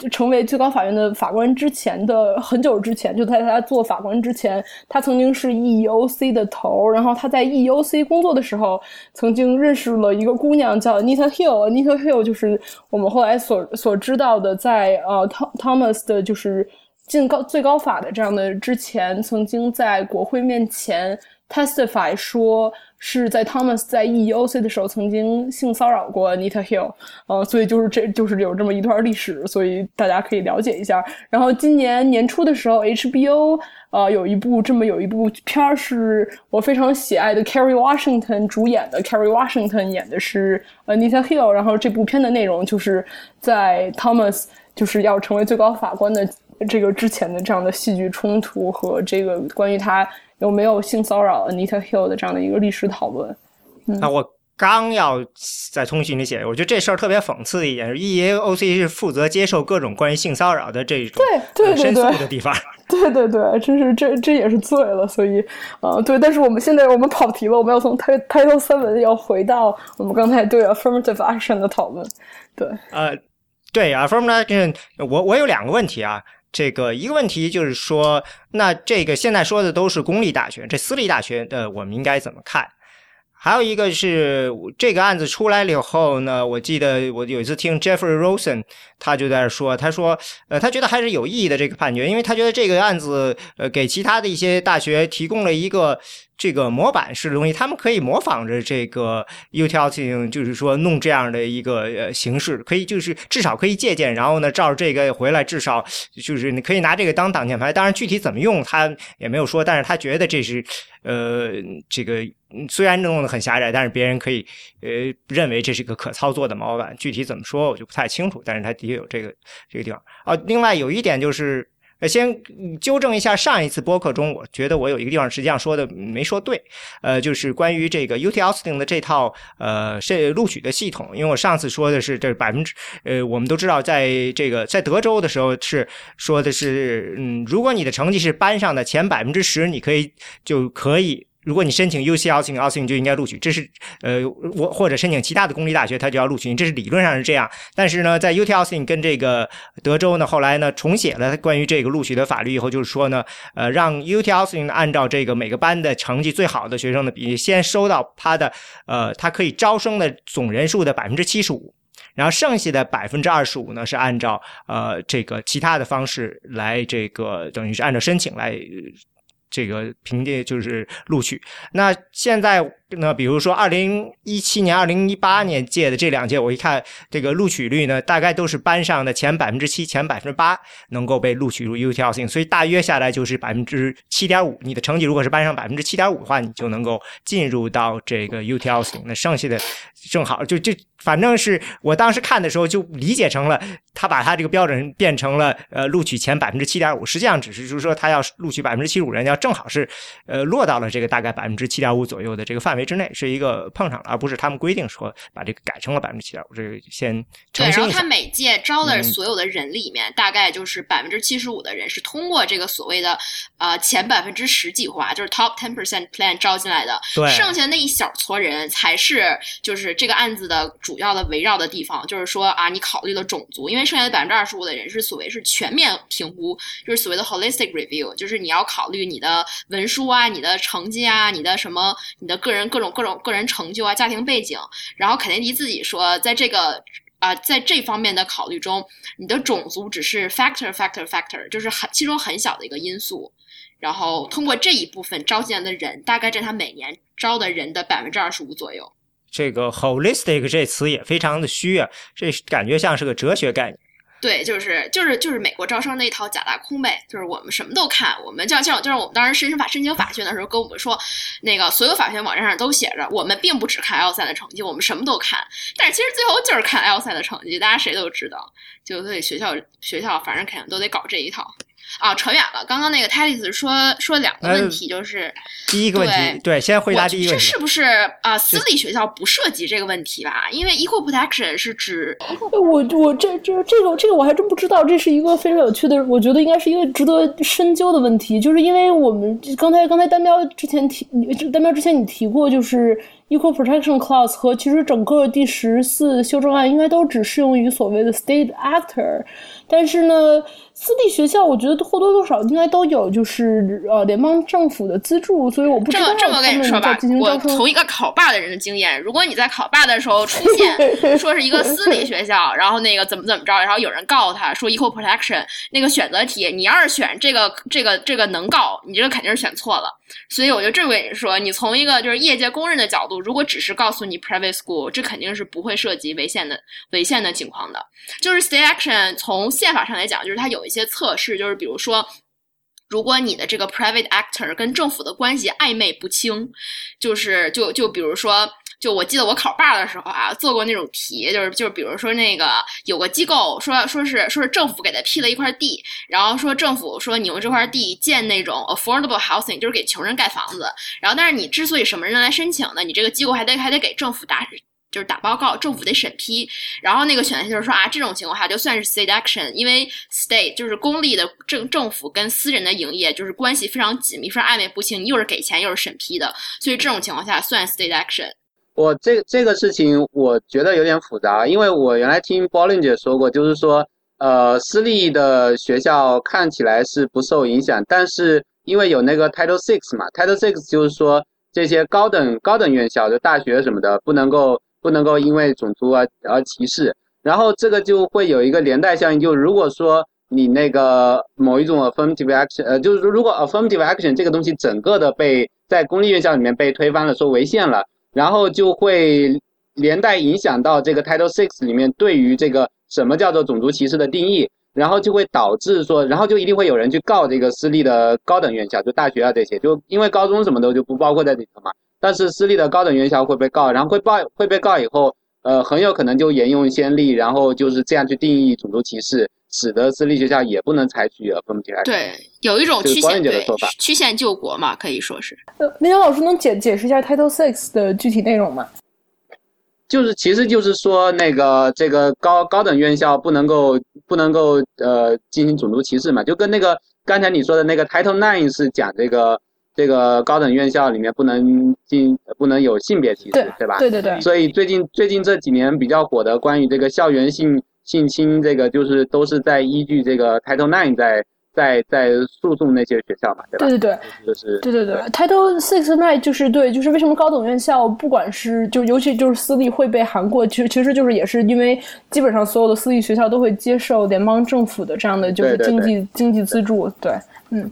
成为最高法院的法官之前的很久之前，就在他做法官之前，他曾经是 EEOC 的头。然后他在 EEOC 工作的时候，曾经认识了一个姑娘叫 Nita Hill。Nita Hill 就是我们后来所所知道的，在呃 Thomas 的就是。进高最高法的这样的之前，曾经在国会面前 testify 说是在 Thomas 在 EEOC 的时候曾经性骚扰过 Nita Hill，呃，所以就是这就是有这么一段历史，所以大家可以了解一下。然后今年年初的时候，HBO 呃有一部这么有一部片儿是我非常喜爱的 Carrie Washington 主演的，Carrie Washington 演的是呃 Nita Hill，然后这部片的内容就是在 Thomas 就是要成为最高法官的。这个之前的这样的戏剧冲突和这个关于他有没有性骚扰 Anita Hill 的这样的一个历史讨论。那我刚要在通讯里写，我觉得这事儿特别讽刺的一点是，EAOC 是负责接受各种关于性骚扰的这种对对对对的地方。对对对，真是这这也是醉了。所以啊，对，但是我们现在我们跑题了，我们要从 Title Seven 要回到我们刚才对 Affirmative Action 的讨论。对，呃，对 Affirmative Action，我我有两个问题啊。这个一个问题就是说，那这个现在说的都是公立大学，这私立大学的我们应该怎么看？还有一个是这个案子出来了以后呢，我记得我有一次听 Jeffrey Rosen，他就在说，他说，呃，他觉得还是有意义的这个判决，因为他觉得这个案子，呃，给其他的一些大学提供了一个。这个模板式的东西，他们可以模仿着这个 utility，就是说弄这样的一个呃形式，可以就是至少可以借鉴，然后呢照着这个回来，至少就是你可以拿这个当挡箭牌。当然具体怎么用他也没有说，但是他觉得这是呃这个虽然弄得很狭窄，但是别人可以呃认为这是一个可操作的模板。具体怎么说我就不太清楚，但是他的确有这个这个地方。啊，另外有一点就是。先纠正一下上一次播客中，我觉得我有一个地方实际上说的没说对，呃，就是关于这个 UT Austin 的这套呃这录取的系统，因为我上次说的是这百分之呃，我们都知道在这个在德州的时候是说的是，嗯，如果你的成绩是班上的前百分之十，你可以就可以。如果你申请 U C Austin Austin 就应该录取，这是呃我或者申请其他的公立大学，他就要录取你，这是理论上是这样。但是呢，在 U T Austin 跟这个德州呢，后来呢重写了关于这个录取的法律以后，就是说呢，呃，让 U T Austin 按照这个每个班的成绩最好的学生的比例，先收到他的呃他可以招生的总人数的百分之七十五，然后剩下的百分之二十五呢是按照呃这个其他的方式来这个等于是按照申请来。这个凭借就是录取。那现在呢，比如说二零一七年、二零一八年届的这两届，我一看这个录取率呢，大概都是班上的前百分之七、前百分之八能够被录取入 U T L 所以大约下来就是百分之七点五。你的成绩如果是班上百分之七点五的话，你就能够进入到这个 U T L 那剩下的正好就就。反正是我当时看的时候就理解成了，他把他这个标准变成了呃录取前百分之七点五，实际上只是就是说他要录取百分之七十五人，要正好是呃落到了这个大概百分之七点五左右的这个范围之内，是一个碰上了，而不是他们规定说把这个改成了百分之七点五。这个先对，然后他。每届招的所有的人里面，大概就是百分之七十五的人是通过这个所谓的呃前百分之十计划，就是 top ten percent plan 招进来的，对，剩下那一小撮人才是就是这个案子的主主要的围绕的地方，就是说啊，你考虑了种族，因为剩下的百分之二十五的人是所谓是全面评估，就是所谓的 holistic review，就是你要考虑你的文书啊、你的成绩啊、你的什么、你的个人各种各种个人成就啊、家庭背景，然后肯尼迪自己说，在这个。啊、在这方面的考虑中，你的种族只是 factor factor factor，就是很其中很小的一个因素。然后通过这一部分招进来的人，大概占他每年招的人的百分之二十五左右。这个 holistic 这词也非常的虚啊，这感觉像是个哲学概念。对，就是就是就是美国招生那一套假大空呗，就是我们什么都看，我们就像就像我们当时申请法申请法学的时候跟我们说，那个所有法学网站上都写着，我们并不只看 L 三的成绩，我们什么都看，但是其实最后就是看 L 三的成绩，大家谁都知道，就所以学校学校反正肯定都得搞这一套。啊，扯远了。刚刚那个 Talis 说说两个问题，就是第一个问题，对，先回答第一个问题。这是不是啊？私立学校不涉及这个问题吧？因为 equal protection 是指我我这这这个这个我还真不知道，这是一个非常有趣的，我觉得应该是一个值得深究的问题。就是因为我们刚才刚才单标之前提，单标之前你提过，就是 equal protection clause 和其实整个第十四修正案应该都只适用于所谓的 state actor，但是呢。私立学校，我觉得或多或少应该都有，就是呃联邦政府的资助，所以我不知道这么跟你说吧，我从一个考霸的人的经验，如果你在考霸的时候出现 说是一个私立学校，然后那个怎么怎么着，然后有人告他说 equal protection 那个选择题，你要是选这个这个这个能告，你这个肯定是选错了。所以我就这么跟你说，你从一个就是业界公认的角度，如果只是告诉你 private school，这肯定是不会涉及违宪的违宪的情况的。就是 state action 从宪法上来讲，就是它有一一些测试，就是比如说，如果你的这个 private actor 跟政府的关系暧昧不清，就是就就比如说。就我记得我考霸的时候啊，做过那种题，就是就是比如说那个有个机构说说是说是政府给他批了一块地，然后说政府说你用这块地建那种 affordable housing，就是给穷人盖房子。然后但是你之所以什么人来申请呢？你这个机构还得还得给政府打就是打报告，政府得审批。然后那个选项就是说啊，这种情况下就算是 state action，因为 state 就是公立的政政府跟私人的营业就是关系非常紧密，非常暧昧不清，又是给钱又是审批的，所以这种情况下算 state action。我这这个事情我觉得有点复杂，因为我原来听 Bollin 姐说过，就是说，呃，私立的学校看起来是不受影响，但是因为有那个 Title Six 嘛，Title Six 就是说这些高等高等院校的大学什么的不能够不能够因为种族而而歧视，然后这个就会有一个连带效应，就如果说你那个某一种 affirmative action，呃，就是如果 affirmative action 这个东西整个的被在公立院校里面被推翻了，说违宪了。然后就会连带影响到这个 Title Six 里面对于这个什么叫做种族歧视的定义，然后就会导致说，然后就一定会有人去告这个私立的高等院校，就大学啊这些，就因为高中什么的就不包括在里头嘛。但是私立的高等院校会被告，然后会报会被告以后，呃，很有可能就沿用先例，然后就是这样去定义种族歧视，使得私立学校也不能采取 affirmative action。对，有一种曲线的说法，曲线救国嘛，可以说是。呃，林阳老师能解解释一下 Title Six 的具体内容吗？就是，其实就是说，那个这个高高等院校不能够不能够呃进行种族歧视嘛，就跟那个刚才你说的那个 Title Nine 是讲这个这个高等院校里面不能进不能有性别歧视，对吧？对对对。所以最近最近这几年比较火的关于这个校园性性侵，这个就是都是在依据这个 Title Nine 在。在在诉讼那些学校嘛，对吧？对对对，就是对对对。Title Six Nine 就是对，就是为什么高等院校不管是就尤其就是私立会被韩国，其实其实就是也是因为基本上所有的私立学校都会接受联邦政府的这样的就是经济经济资助，对，嗯，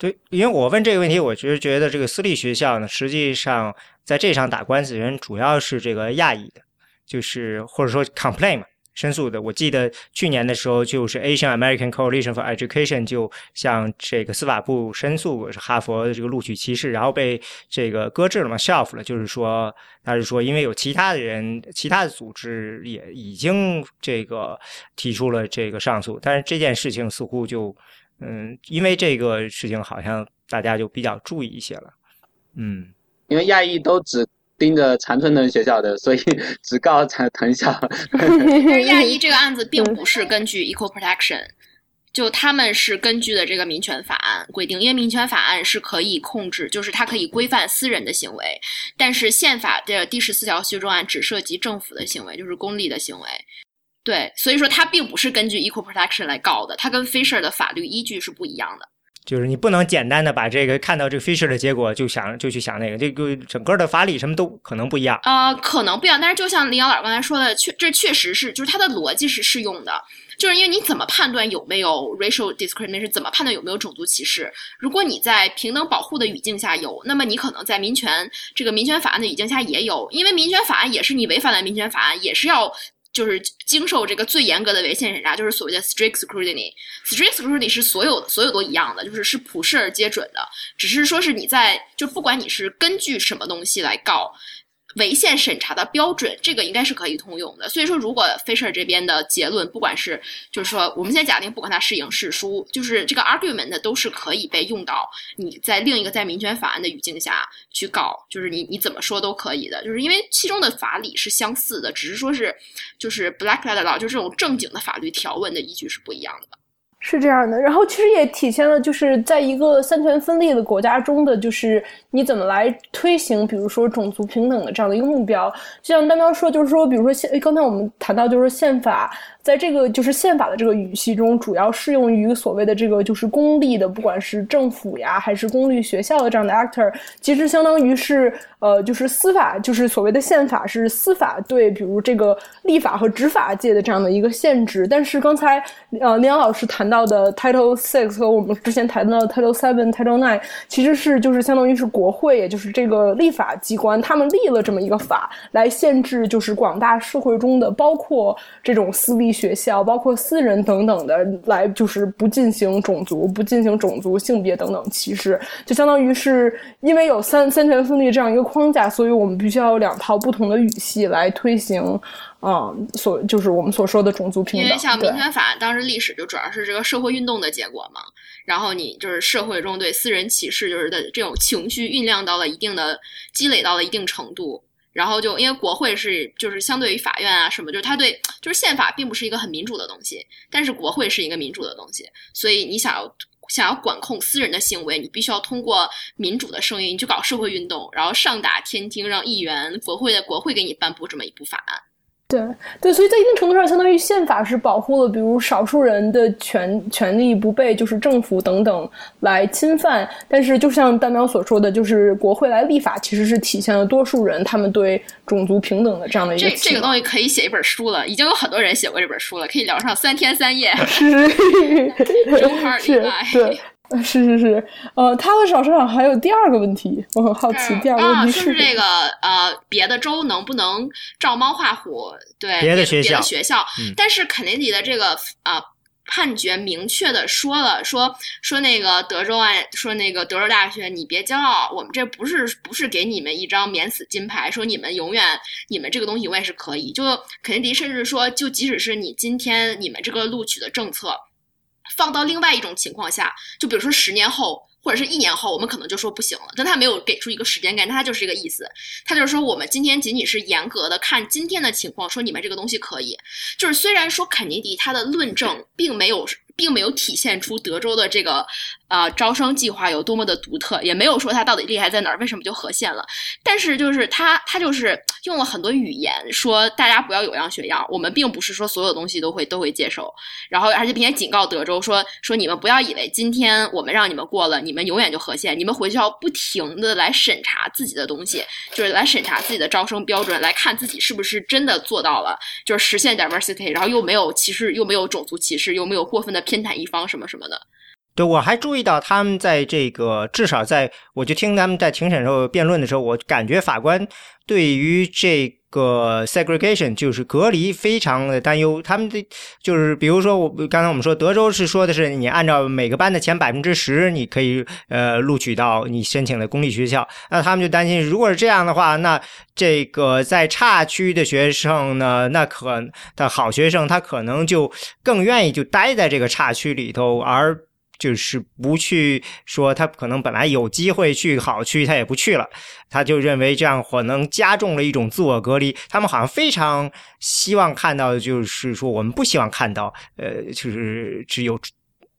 对，因为我问这个问题，我就是觉得这个私立学校呢，实际上在这场打官司的人主要是这个亚裔的，就是或者说 complain 嘛。申诉的，我记得去年的时候，就是 Asian American Coalition for Education 就向这个司法部申诉哈佛的这个录取歧视，然后被这个搁置了嘛，shelf 了。就是说，他是说，因为有其他的人、其他的组织也已经这个提出了这个上诉，但是这件事情似乎就，嗯，因为这个事情好像大家就比较注意一些了。嗯，因为亚裔都只盯着长春藤学校的，所以 只告藤藤校。但是亚裔这个案子并不是根据 equal protection。就他们是根据的这个民权法案规定，因为民权法案是可以控制，就是它可以规范私人的行为，但是宪法的第十四条修正案只涉及政府的行为，就是公立的行为。对，所以说它并不是根据 equal protection 来告的，它跟 Fisher 的法律依据是不一样的。就是你不能简单的把这个看到这个 Fisher 的结果就想就去想那个，这个整个的法理什么都可能不一样。呃，可能不一样，但是就像林阳老师刚才说的，确这确实是，就是它的逻辑是适用的。就是因为你怎么判断有没有 racial discrimination，怎么判断有没有种族歧视？如果你在平等保护的语境下有，那么你可能在民权这个民权法案的语境下也有，因为民权法案也是你违反了民权法案，也是要就是经受这个最严格的违宪审查，就是所谓的 strict scrutiny。strict scrutiny 是所有所有都一样的，就是是普世而皆准的，只是说是你在就不管你是根据什么东西来告。违宪审查的标准，这个应该是可以通用的。所以说，如果 Fisher 这边的结论，不管是就是说，我们现在假定不管它是赢是输，就是这个 argument 都是可以被用到你在另一个在民权法案的语境下去告，就是你你怎么说都可以的。就是因为其中的法理是相似的，只是说是就是 Black Letter Law 就是这种正经的法律条文的依据是不一样的。是这样的，然后其实也体现了，就是在一个三权分立的国家中的，就是你怎么来推行，比如说种族平等的这样的一个目标。就像丹喵说，就是说，比如说现，刚才我们谈到，就是宪法。在这个就是宪法的这个语系中，主要适用于所谓的这个就是公立的，不管是政府呀还是公立学校的这样的 actor，其实相当于是呃就是司法，就是所谓的宪法是司法对比如这个立法和执法界的这样的一个限制。但是刚才呃林阳老师谈到的 Title Six 和我们之前谈到的 Title Seven、Title Nine，其实是就是相当于是国会，也就是这个立法机关，他们立了这么一个法来限制，就是广大社会中的包括这种私立。学校包括私人等等的来，就是不进行种族、不进行种族、性别等等歧视，就相当于是因为有三三权分立这样一个框架，所以我们必须要有两套不同的语系来推行，嗯，所就是我们所说的种族平等。因为像民权法当时历史就主要是这个社会运动的结果嘛，然后你就是社会中对私人歧视就是的这种情绪酝酿到了一定的积累到了一定程度。然后就因为国会是就是相对于法院啊什么，就是它对就是宪法并不是一个很民主的东西，但是国会是一个民主的东西，所以你想要想要管控私人的行为，你必须要通过民主的声音，你去搞社会运动，然后上达天听，让议员国会的国会给你颁布这么一部法案。对对，所以在一定程度上，相当于宪法是保护了，比如少数人的权权利不被就是政府等等来侵犯。但是，就像丹苗所说的，就是国会来立法，其实是体现了多数人他们对种族平等的这样的一个。这这个东西可以写一本书了，已经有很多人写过这本书了，可以聊上三天三夜。是，是，对。是是是，呃，他的老师好像还有第二个问题，我很好奇。第二个问题是这个呃，别的州能不能照猫画虎？对，别的学校，学校。但是肯尼迪的这个啊判决明确的说了，说说那个德州啊，说那个德州大学，你别骄傲，我们这不是不是给你们一张免死金牌，说你们永远你们这个东西我也是可以。就肯尼迪甚至说，就即使是你今天你们这个录取的政策。放到另外一种情况下，就比如说十年后或者是一年后，我们可能就说不行了。但他没有给出一个时间概念，他就是这个意思。他就是说，我们今天仅仅是严格的看今天的情况，说你们这个东西可以。就是虽然说肯尼迪他的论证并没有，并没有体现出德州的这个。啊，招生计划有多么的独特，也没有说它到底厉害在哪儿，为什么就合宪了？但是就是他，他就是用了很多语言说大家不要有样学样。我们并不是说所有东西都会都会接受，然后而且并且警告德州说说你们不要以为今天我们让你们过了，你们永远就合宪。你们回去要不停的来审查自己的东西，就是来审查自己的招生标准，来看自己是不是真的做到了，就是实现 diversity，然后又没有歧视，又没有种族歧视，又没有过分的偏袒一方什么什么的。对，我还注意到他们在这个至少在，我就听他们在庭审时候辩论的时候，我感觉法官对于这个 segregation 就是隔离非常的担忧。他们的就是比如说，我刚才我们说德州是说的是你按照每个班的前百分之十，你可以呃录取到你申请的公立学校。那他们就担心，如果是这样的话，那这个在差区的学生呢，那可的好学生他可能就更愿意就待在这个差区里头，而就是不去说他可能本来有机会去好区，他也不去了，他就认为这样可能加重了一种自我隔离。他们好像非常希望看到就是说，我们不希望看到，呃，就是只有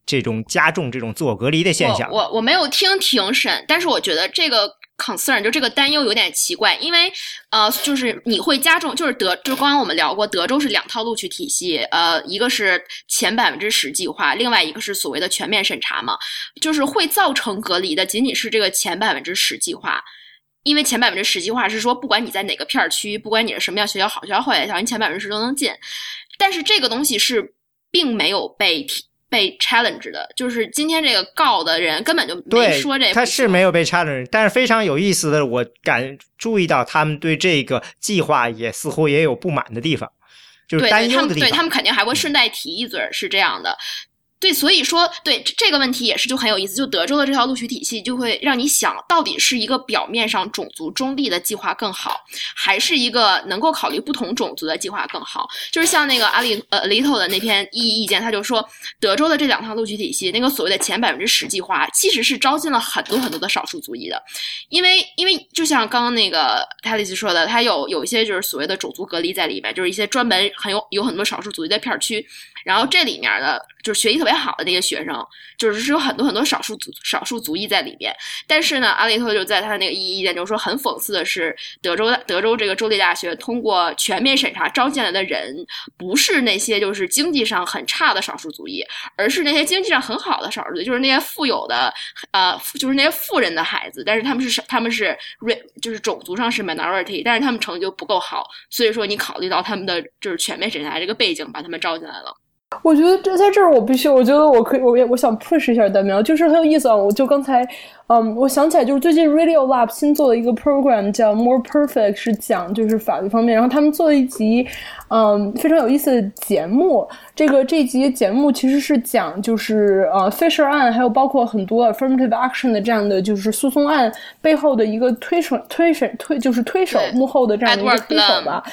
这种加重这种自我隔离的现象。我我没有听庭审，但是我觉得这个。Concern 就这个担忧有点奇怪，因为呃，就是你会加重，就是德，就刚刚我们聊过，德州是两套录取体系，呃，一个是前百分之十计划，另外一个是所谓的全面审查嘛，就是会造成隔离的仅仅是这个前百分之十计划，因为前百分之十计划是说，不管你在哪个片儿区，不管你是什么样学校，好学校坏学校，你前百分之十都能进，但是这个东西是并没有被提。被 challenge 的，就是今天这个告的人根本就没说这，他是没有被 challenge，但是非常有意思的，我感注意到他们对这个计划也似乎也有不满的地方，就是担忧的地方，对他们肯定还会顺带提一嘴，是这样的。对，所以说，对这个问题也是就很有意思。就德州的这套录取体系，就会让你想到底是一个表面上种族中立的计划更好，还是一个能够考虑不同种族的计划更好？就是像那个阿里呃 Little 的那篇异议意见，他就说，德州的这两套录取体系，那个所谓的前百分之十计划，其实是招进了很多很多的少数族裔的，因为因为就像刚刚那个泰利斯说的，他有有一些就是所谓的种族隔离在里面，就是一些专门很有有很多少数族裔的片区。然后这里面的，就是学习特别好的那些学生，就是是有很多很多少数族少数族裔在里面。但是呢，阿利特就在他的那个意意见中说，很讽刺的是，德州德州这个州立大学通过全面审查招进来的人，不是那些就是经济上很差的少数族裔，而是那些经济上很好的少数族裔，就是那些富有的，呃，就是那些富人的孩子。但是他们是他们是 re 就是种族上是 minority，但是他们成绩就不够好，所以说你考虑到他们的就是全面审查这个背景，把他们招进来了。我觉得这在这儿我必须，我觉得我可以，我也我想 push 一下单苗，就是很有意思啊！我就刚才，嗯，我想起来，就是最近 Radio Lab 新做的一个 program 叫 More Perfect，是讲就是法律方面，然后他们做了一集，嗯，非常有意思的节目。这个这集节目其实是讲就是呃 Fisher 案，还有包括很多 affirmative action 的这样的就是诉讼案背后的一个推手、推手、推就是推手幕后的这样的一个推手吧。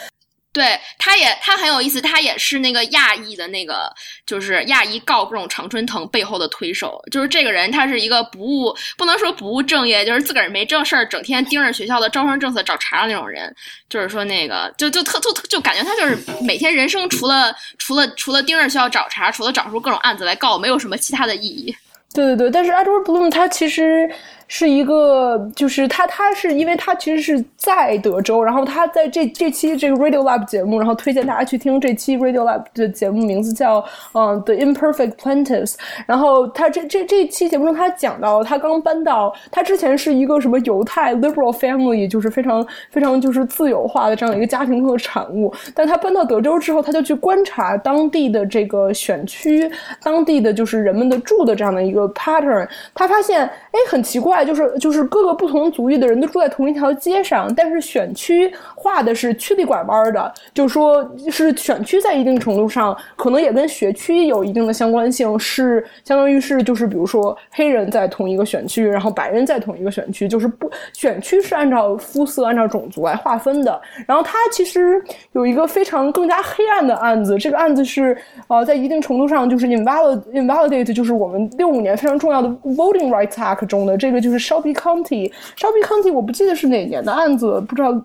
对，他也他很有意思，他也是那个亚裔的那个，就是亚裔告各种常春藤背后的推手，就是这个人，他是一个不务不能说不务正业，就是自个儿没正事儿，整天盯着学校的招生政策找茬的那种人，就是说那个就就特特就感觉他就是每天人生除了除了除了盯着学校找茬，除了找出各种案子来告，没有什么其他的意义。对对对，但是 Edward Bloom 他其实。是一个，就是他，他是因为他其实是在德州，然后他在这这期这个 Radio Lab 节目，然后推荐大家去听这期 Radio Lab 的节目，名字叫嗯 The Imperfect Plaintiffs。然后他这这这期节目中，他讲到他刚搬到他之前是一个什么犹太 liberal family，就是非常非常就是自由化的这样一个家庭中的产物。但他搬到德州之后，他就去观察当地的这个选区，当地的就是人们的住的这样的一个 pattern。他发现，哎，很奇怪。就是就是各个不同族裔的人都住在同一条街上，但是选区划的是曲里拐弯的，就是说是选区在一定程度上可能也跟学区有一定的相关性，是相当于是就是比如说黑人在同一个选区，然后白人在同一个选区，就是不选区是按照肤色、按照种族来划分的。然后他其实有一个非常更加黑暗的案子，这个案子是呃在一定程度上就是 invalid invalidate，就是我们六五年非常重要的 Voting Rights Act 中的这个。就就是 Shelby County，Shelby County，我不记得是哪年的案子，不知道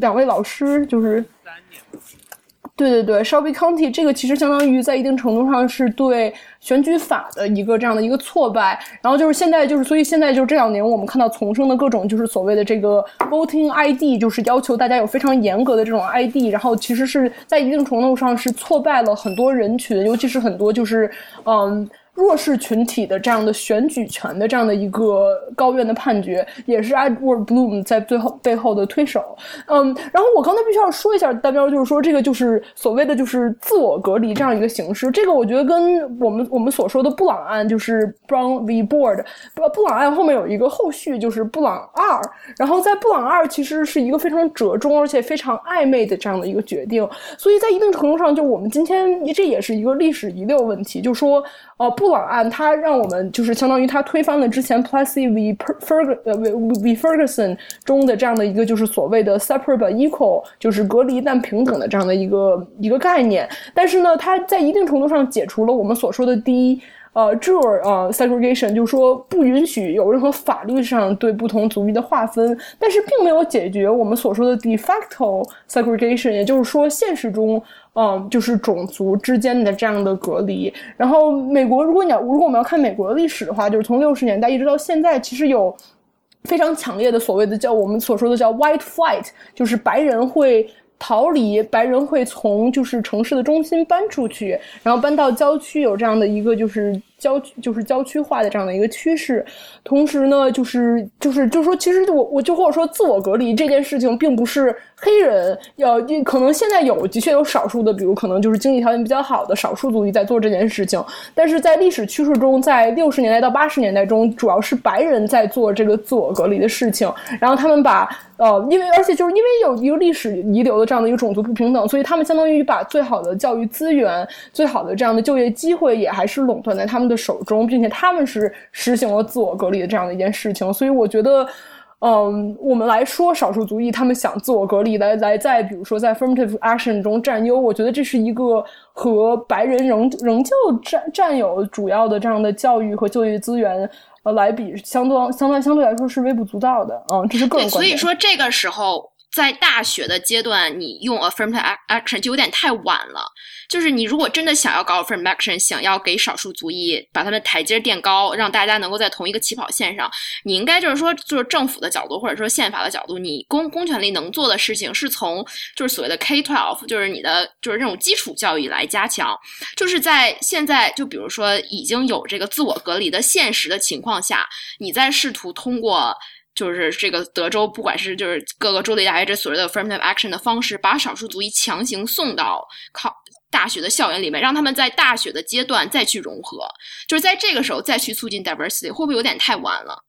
两位老师就是。对对对，Shelby County 这个其实相当于在一定程度上是对选举法的一个这样的一个挫败。然后就是现在就是，所以现在就是这两年我们看到丛生的各种就是所谓的这个 Voting ID，就是要求大家有非常严格的这种 ID，然后其实是在一定程度上是挫败了很多人群，尤其是很多就是嗯。弱势群体的这样的选举权的这样的一个高院的判决，也是 Edward Bloom 在最后背后的推手。嗯，然后我刚才必须要说一下，代表就是说这个就是所谓的就是自我隔离这样一个形式。这个我觉得跟我们我们所说的布朗案就是 Brown v Board，布布朗案后面有一个后续就是布朗二。然后在布朗二其实是一个非常折中而且非常暧昧的这样的一个决定。所以在一定程度上，就我们今天这也是一个历史遗留问题，就说。呃，布朗案它让我们就是相当于它推翻了之前 Plessy v Fer g v Ferguson 中的这样的一个就是所谓的 separate but equal 就是隔离但平等的这样的一个一个概念。但是呢，它在一定程度上解除了我们所说的第一呃 j u r 呃 segregation，就是说不允许有任何法律上对不同族裔的划分，但是并没有解决我们所说的 de facto segregation，也就是说现实中。嗯，就是种族之间的这样的隔离。然后，美国，如果你要，如果我们要看美国的历史的话，就是从六十年代一直到现在，其实有非常强烈的所谓的叫我们所说的叫 white flight，就是白人会逃离，白人会从就是城市的中心搬出去，然后搬到郊区，有这样的一个就是郊就是郊区化的这样的一个趋势。同时呢，就是就是就是说，其实我我就或者说自我隔离这件事情，并不是。黑人要可能现在有的确有少数的，比如可能就是经济条件比较好的少数族裔在做这件事情，但是在历史趋势中，在六十年代到八十年代中，主要是白人在做这个自我隔离的事情。然后他们把呃，因为而且就是因为有一个历史遗留的这样的一个种族不平等，所以他们相当于把最好的教育资源、最好的这样的就业机会也还是垄断在他们的手中，并且他们是实行了自我隔离的这样的一件事情。所以我觉得。嗯，我们来说少数族裔，他们想自我隔离，来来在比如说在 affirmative action 中占优，我觉得这是一个和白人仍仍旧占占有主要的这样的教育和就业资源，呃，来比相对相对相对来说是微不足道的。嗯，这是个人观点。所以说这个时候。在大学的阶段，你用 affirmative action 就有点太晚了。就是你如果真的想要搞 affirmative action，想要给少数族裔把他们台阶垫高，让大家能够在同一个起跑线上，你应该就是说，就是政府的角度或者说宪法的角度，你公公权力能做的事情是从就是所谓的 K twelve，就是你的就是这种基础教育来加强。就是在现在，就比如说已经有这个自我隔离的现实的情况下，你在试图通过。就是这个德州，不管是就是各个州立大学这所谓的 affirmative action 的方式，把少数族裔强行送到考大学的校园里面，让他们在大学的阶段再去融合，就是在这个时候再去促进 diversity，会不会有点太晚了？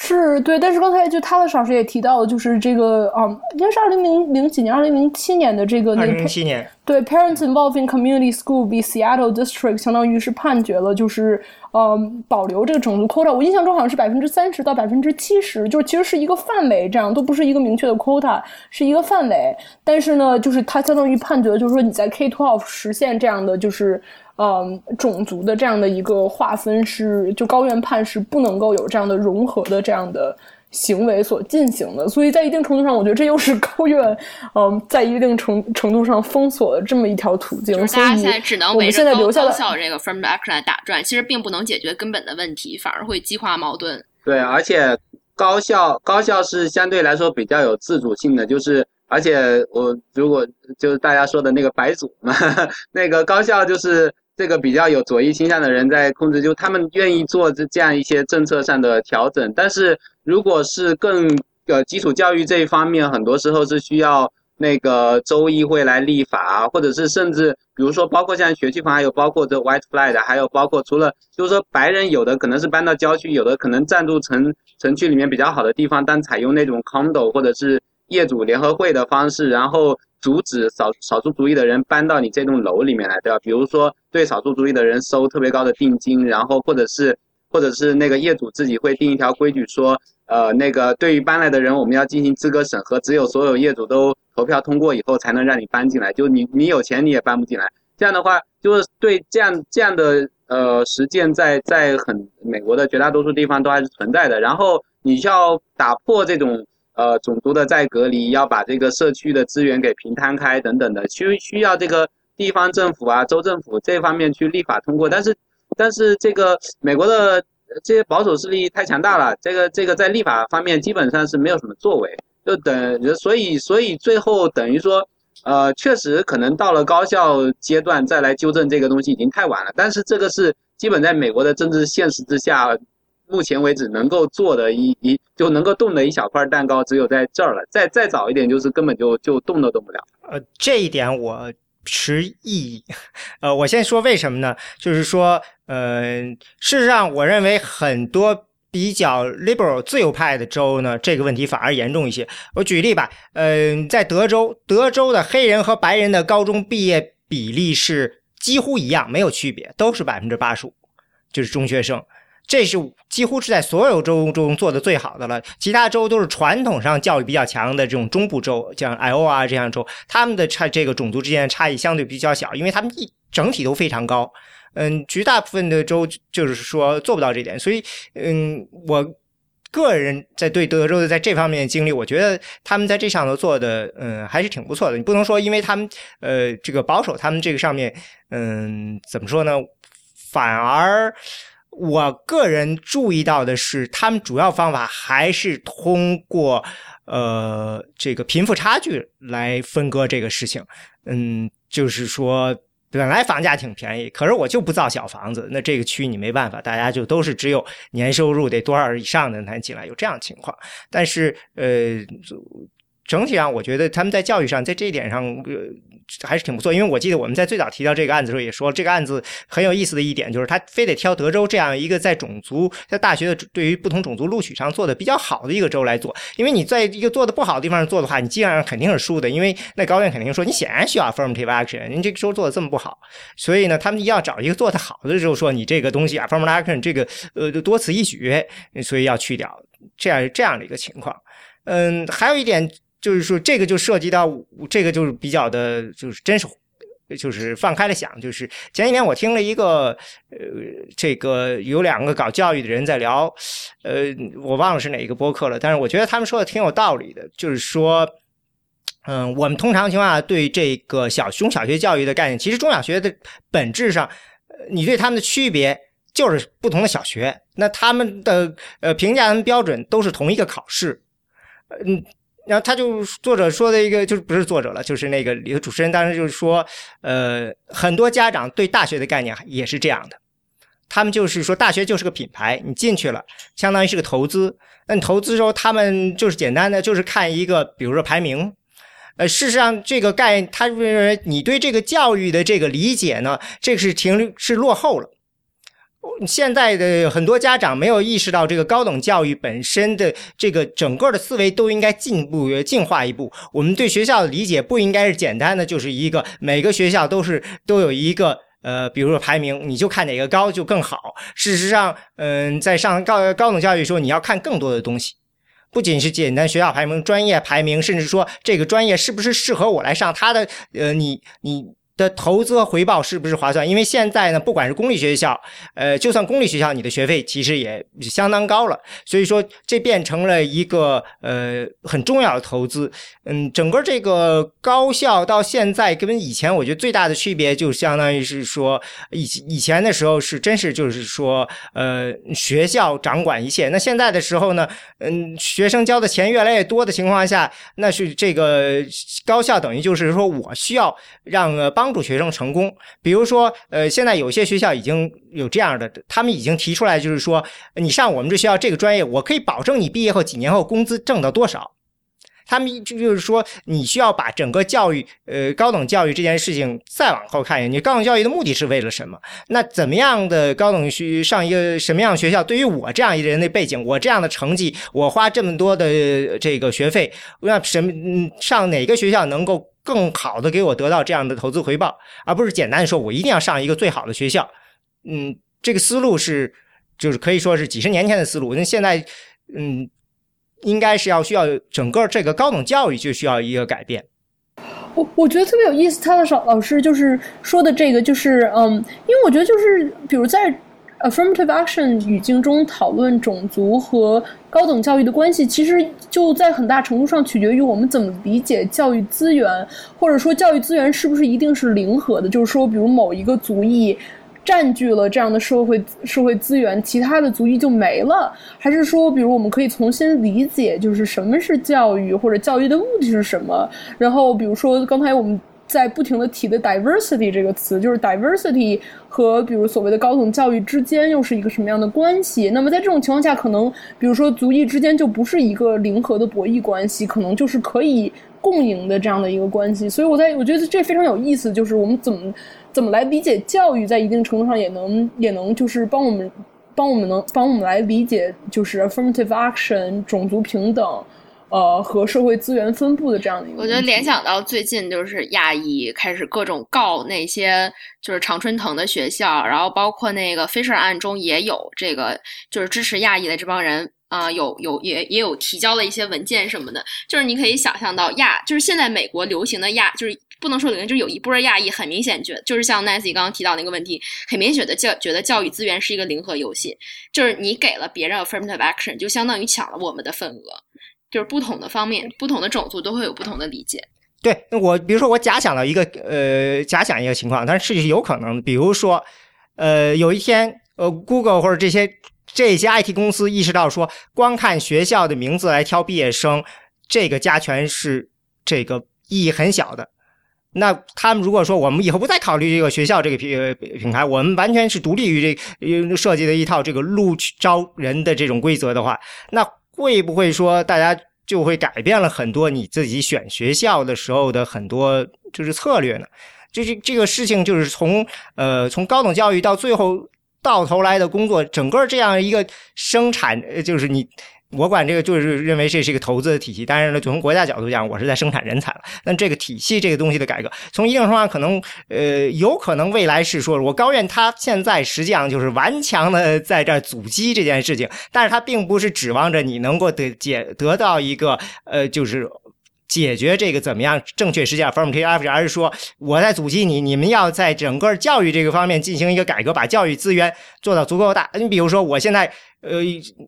是对，但是刚才就他的老师也提到了，就是这个啊，应该是二零零零几年，二零零七年的这个二零零七年，对，Parents Involving Community School v Seattle District，相当于是判决了，就是嗯保留这个种族 quota，我印象中好像是百分之三十到百分之七十，就是其实是一个范围，这样都不是一个明确的 quota，是一个范围，但是呢，就是它相当于判决，就是说你在 K twelve 实现这样的就是。嗯，种族的这样的一个划分是，就高院判是不能够有这样的融合的这样的行为所进行的，所以在一定程度上，我觉得这又是高院嗯，在一定程程度上封锁了这么一条途径。大家现在只能围着高校这个 firm action 来打转，其实并不能解决根本的问题，反而会激化矛盾。对，而且高校高校是相对来说比较有自主性的，就是而且我如果就是大家说的那个白组嘛，那个高校就是。这个比较有左翼倾向的人在控制，就他们愿意做这这样一些政策上的调整。但是，如果是更呃基础教育这一方面，很多时候是需要那个州议会来立法，或者是甚至比如说包括像学区房，还有包括这 white flag，还有包括除了就是说白人有的可能是搬到郊区，有的可能暂住城城区里面比较好的地方，但采用那种 condo 或者是业主联合会的方式，然后。阻止少少数族裔的人搬到你这栋楼里面来，对吧？比如说对少数族裔的人收特别高的定金，然后或者是或者是那个业主自己会定一条规矩说，呃，那个对于搬来的人我们要进行资格审核，只有所有业主都投票通过以后才能让你搬进来，就你你有钱你也搬不进来。这样的话就是对这样这样的呃实践在在很美国的绝大多数地方都还是存在的。然后你需要打破这种。呃，种族的再隔离，要把这个社区的资源给平摊开，等等的，需需要这个地方政府啊、州政府这方面去立法通过。但是，但是这个美国的这些保守势力太强大了，这个这个在立法方面基本上是没有什么作为，就等，所以所以最后等于说，呃，确实可能到了高校阶段再来纠正这个东西已经太晚了。但是这个是基本在美国的政治现实之下。目前为止能够做的一一就能够动的一小块蛋糕，只有在这儿了。再再早一点，就是根本就就动都动不了。呃，这一点我持异议。呃，我先说为什么呢？就是说，呃，事实上，我认为很多比较 liberal 自由派的州呢，这个问题反而严重一些。我举例吧，嗯，在德州，德州的黑人和白人的高中毕业比例是几乎一样，没有区别，都是百分之八十五，就是中学生。这是几乎是在所有州中做的最好的了，其他州都是传统上教育比较强的这种中部州，像 Iowa 这样州，他们的差这个种族之间的差异相对比较小，因为他们一整体都非常高。嗯，绝大部分的州就是说做不到这点，所以嗯，我个人在对德州的在这方面的经历，我觉得他们在这上头做的嗯还是挺不错的。你不能说因为他们呃这个保守，他们这个上面嗯怎么说呢？反而我个人注意到的是，他们主要方法还是通过呃这个贫富差距来分割这个事情。嗯，就是说。本来房价挺便宜，可是我就不造小房子，那这个区你没办法，大家就都是只有年收入得多少以上的才能进来，有这样情况。但是呃，整体上我觉得他们在教育上，在这一点上，呃。还是挺不错，因为我记得我们在最早提到这个案子的时候也说，这个案子很有意思的一点就是，他非得挑德州这样一个在种族在大学的对于不同种族录取上做的比较好的一个州来做，因为你在一个做的不好的地方做的话，你基本上肯定是输的，因为那高院肯定说你显然需要 affirmative action，您这个州做的这么不好，所以呢，他们要找一个做的好的，就说你这个东西 affirmative action 这个呃多此一举，所以要去掉这样这样的一个情况。嗯，还有一点。就是说，这个就涉及到这个，就是比较的，就是真是，就是放开了想。就是前几年我听了一个，呃，这个有两个搞教育的人在聊，呃，我忘了是哪一个播客了，但是我觉得他们说的挺有道理的。就是说，嗯，我们通常情况下对这个小中小学教育的概念，其实中小学的本质上，你对他们的区别就是不同的小学，那他们的呃评价跟标准都是同一个考试，嗯。然后他就作者说的一个，就是不是作者了，就是那个里头主持人当时就是说，呃，很多家长对大学的概念也是这样的，他们就是说大学就是个品牌，你进去了，相当于是个投资。那你投资时候，他们就是简单的就是看一个，比如说排名。呃，事实上这个概，他认为你对这个教育的这个理解呢，这个是停是落后了。现在的很多家长没有意识到，这个高等教育本身的这个整个的思维都应该进步、进化一步。我们对学校的理解不应该是简单的，就是一个每个学校都是都有一个呃，比如说排名，你就看哪个高就更好。事实上，嗯，在上高高等教育的时候，你要看更多的东西，不仅是简单学校排名、专业排名，甚至说这个专业是不是适合我来上，它的呃，你你。的投资回报是不是划算？因为现在呢，不管是公立学校，呃，就算公立学校，你的学费其实也相当高了。所以说，这变成了一个呃很重要的投资。嗯，整个这个高校到现在跟以前，我觉得最大的区别就相当于是说，以以前的时候是真是就是说，呃，学校掌管一切。那现在的时候呢，嗯，学生交的钱越来越多的情况下，那是这个高校等于就是说我需要让呃帮。帮助学生成功，比如说，呃，现在有些学校已经有这样的，他们已经提出来，就是说，你上我们这学校这个专业，我可以保证你毕业后几年后工资挣到多少。他们就就是说，你需要把整个教育，呃，高等教育这件事情再往后看一眼。你高等教育的目的是为了什么？那怎么样的高等学上一个什么样的学校？对于我这样一个人的背景，我这样的成绩，我花这么多的这个学费，那什么上哪个学校能够？更好的给我得到这样的投资回报，而不是简单的说我一定要上一个最好的学校。嗯，这个思路是就是可以说是几十年前的思路。那现在，嗯，应该是要需要整个这个高等教育就需要一个改变。我我觉得特别有意思，他的老老师就是说的这个，就是嗯，因为我觉得就是比如在。affirmative action 语境中讨论种族和高等教育的关系，其实就在很大程度上取决于我们怎么理解教育资源，或者说教育资源是不是一定是零和的？就是说，比如某一个族裔占据了这样的社会社会资源，其他的族裔就没了？还是说，比如我们可以重新理解，就是什么是教育，或者教育的目的是什么？然后，比如说刚才我们。在不停的提的 diversity 这个词，就是 diversity 和比如所谓的高等教育之间又是一个什么样的关系？那么在这种情况下，可能比如说族裔之间就不是一个零和的博弈关系，可能就是可以共赢的这样的一个关系。所以我在我觉得这非常有意思，就是我们怎么怎么来理解教育，在一定程度上也能也能就是帮我们帮我们能帮我们来理解就是 affirmative action 种族平等。呃，和社会资源分布的这样的一个，我觉得联想到最近就是亚裔开始各种告那些就是常春藤的学校，然后包括那个 Fisher 案中也有这个就是支持亚裔的这帮人啊，有有也也有提交了一些文件什么的，就是你可以想象到亚，就是现在美国流行的亚，就是不能说零，就有一波亚裔很明显觉，就是像 Nancy 刚刚提到那个问题，很明显的教觉得教育资源是一个零和游戏，就是你给了别人 affirmative action，就相当于抢了我们的份额，就是不同的方面，不同的种族都会有不同的理解。对，那我比如说我假想了一个呃，假想一个情况，但是是有可能，比如说呃，有一天呃，Google 或者这些这些 IT 公司意识到说，光看学校的名字来挑毕业生，这个加权是这个意义很小的。那他们如果说我们以后不再考虑这个学校这个品品牌，我们完全是独立于这设计的一套这个录取招人的这种规则的话，那会不会说大家就会改变了很多你自己选学校的时候的很多就是策略呢？就是这个事情就是从呃从高等教育到最后到头来的工作，整个这样一个生产，就是你。我管这个就是认为这是一个投资的体系，当然了，从国家角度讲，我是在生产人才了。那这个体系这个东西的改革，从一定程度上可能，呃，有可能未来是说，我高院他现在实际上就是顽强的在这阻击这件事情，但是他并不是指望着你能够得解得到一个呃，就是解决这个怎么样正确实现 affirmative action，而是说我在阻击你，你们要在整个教育这个方面进行一个改革，把教育资源做到足够大。你比如说，我现在。呃，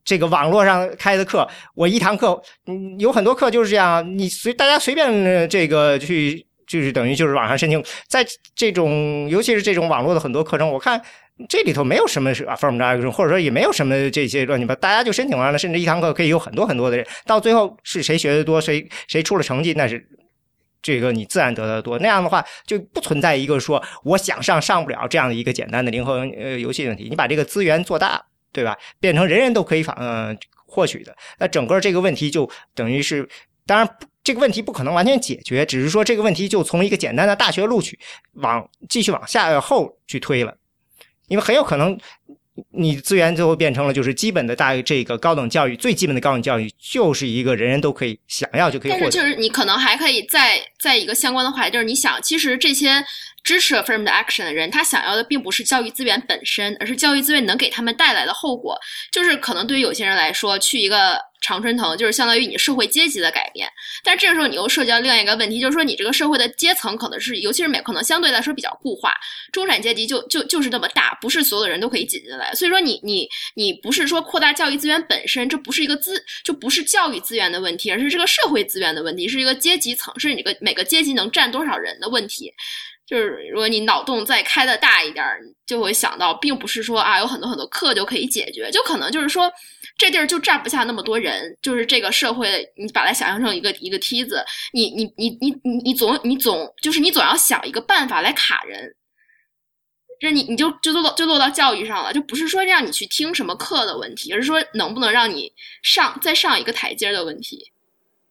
这个网络上开的课，我一堂课，嗯，有很多课就是这样，你随大家随便这个去，就是等于就是网上申请，在这种尤其是这种网络的很多课程，我看这里头没有什么是 affirmative，或者说也没有什么这些乱七八，大家就申请完了，甚至一堂课可以有很多很多的人，到最后是谁学的多，谁谁出了成绩，那是这个你自然得的多，那样的话就不存在一个说我想上上不了这样的一个简单的零和呃游戏问题，你把这个资源做大。对吧？变成人人都可以访呃获取的，那整个这个问题就等于是，当然这个问题不可能完全解决，只是说这个问题就从一个简单的大学录取往继续往下后去推了，因为很有可能你资源最后变成了就是基本的大这个高等教育最基本的高等教育就是一个人人都可以想要就可以获得，但是就是你可能还可以再再一个相关的话，就是你想其实这些。支持 affirmative action 的人，他想要的并不是教育资源本身，而是教育资源能给他们带来的后果。就是可能对于有些人来说，去一个常春藤就是相当于你社会阶级的改变。但这个时候你又涉及到另外一个问题，就是说你这个社会的阶层可能是，尤其是美，可能相对来说比较固化，中产阶级就就就是那么大，不是所有的人都可以挤进来。所以说你你你不是说扩大教育资源本身，这不是一个资就不是教育资源的问题，而是这个社会资源的问题，是一个阶级层，是你个每个阶级能占多少人的问题。就是如果你脑洞再开的大一点，就会想到，并不是说啊有很多很多课就可以解决，就可能就是说这地儿就站不下那么多人，就是这个社会，你把它想象成一个一个梯子，你你你你你你总你总就是你总要想一个办法来卡人，这你你就就落就落到教育上了，就不是说让你去听什么课的问题，而是说能不能让你上再上一个台阶的问题。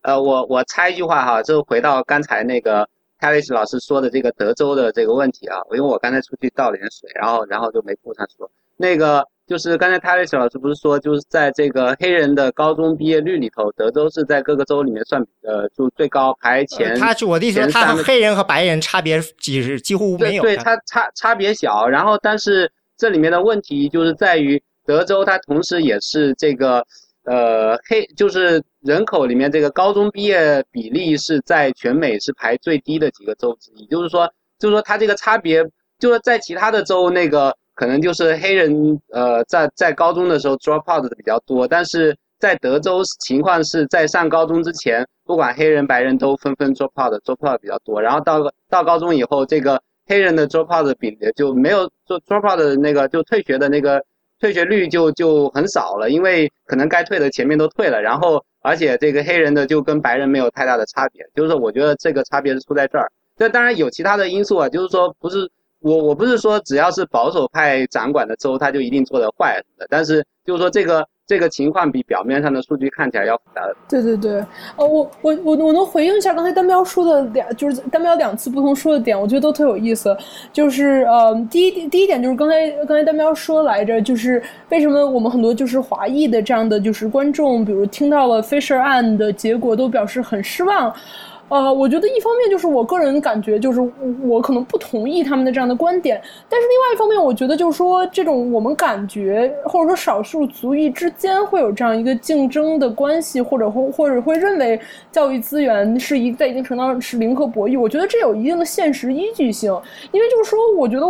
呃，我我插一句话哈，就回到刚才那个。泰瑞斯老师说的这个德州的这个问题啊，因为我刚才出去倒了点水，然后然后就没顾上说。那个就是刚才泰瑞斯老师不是说，就是在这个黑人的高中毕业率里头，德州是在各个州里面算呃就最高排前。他我的意思，他和黑人和白人差别几是几乎没有。对，他差差别小。然后，但是这里面的问题就是在于德州，它同时也是这个。呃，黑就是人口里面这个高中毕业比例是在全美是排最低的几个州之一，就是说，就是说它这个差别，就是在其他的州那个可能就是黑人呃在在高中的时候 drop out 的比较多，但是在德州情况是在上高中之前，不管黑人白人都纷纷 drop out，drop out 比较多，然后到到高中以后，这个黑人的 drop out 的比例就没有做 drop out 的那个就退学的那个。退学率就就很少了，因为可能该退的前面都退了，然后而且这个黑人的就跟白人没有太大的差别，就是我觉得这个差别是出在这儿。这当然有其他的因素啊，就是说不是我我不是说只要是保守派掌管的州，他就一定做的坏的，但是就是说这个。这个情况比表面上的数据看起来要复杂。对对对，呃，我我我我能回应一下刚才单标说的两，就是单标两次不同说的点，我觉得都特有意思。就是呃，第一第一点就是刚才刚才单标说来着，就是为什么我们很多就是华裔的这样的就是观众，比如听到了 Fisher 案的结果，都表示很失望。呃，我觉得一方面就是我个人感觉，就是我可能不同意他们的这样的观点，但是另外一方面，我觉得就是说，这种我们感觉或者说少数族裔之间会有这样一个竞争的关系，或者或或者会认为教育资源是一在一定程度上是零和博弈，我觉得这有一定的现实依据性，因为就是说，我觉得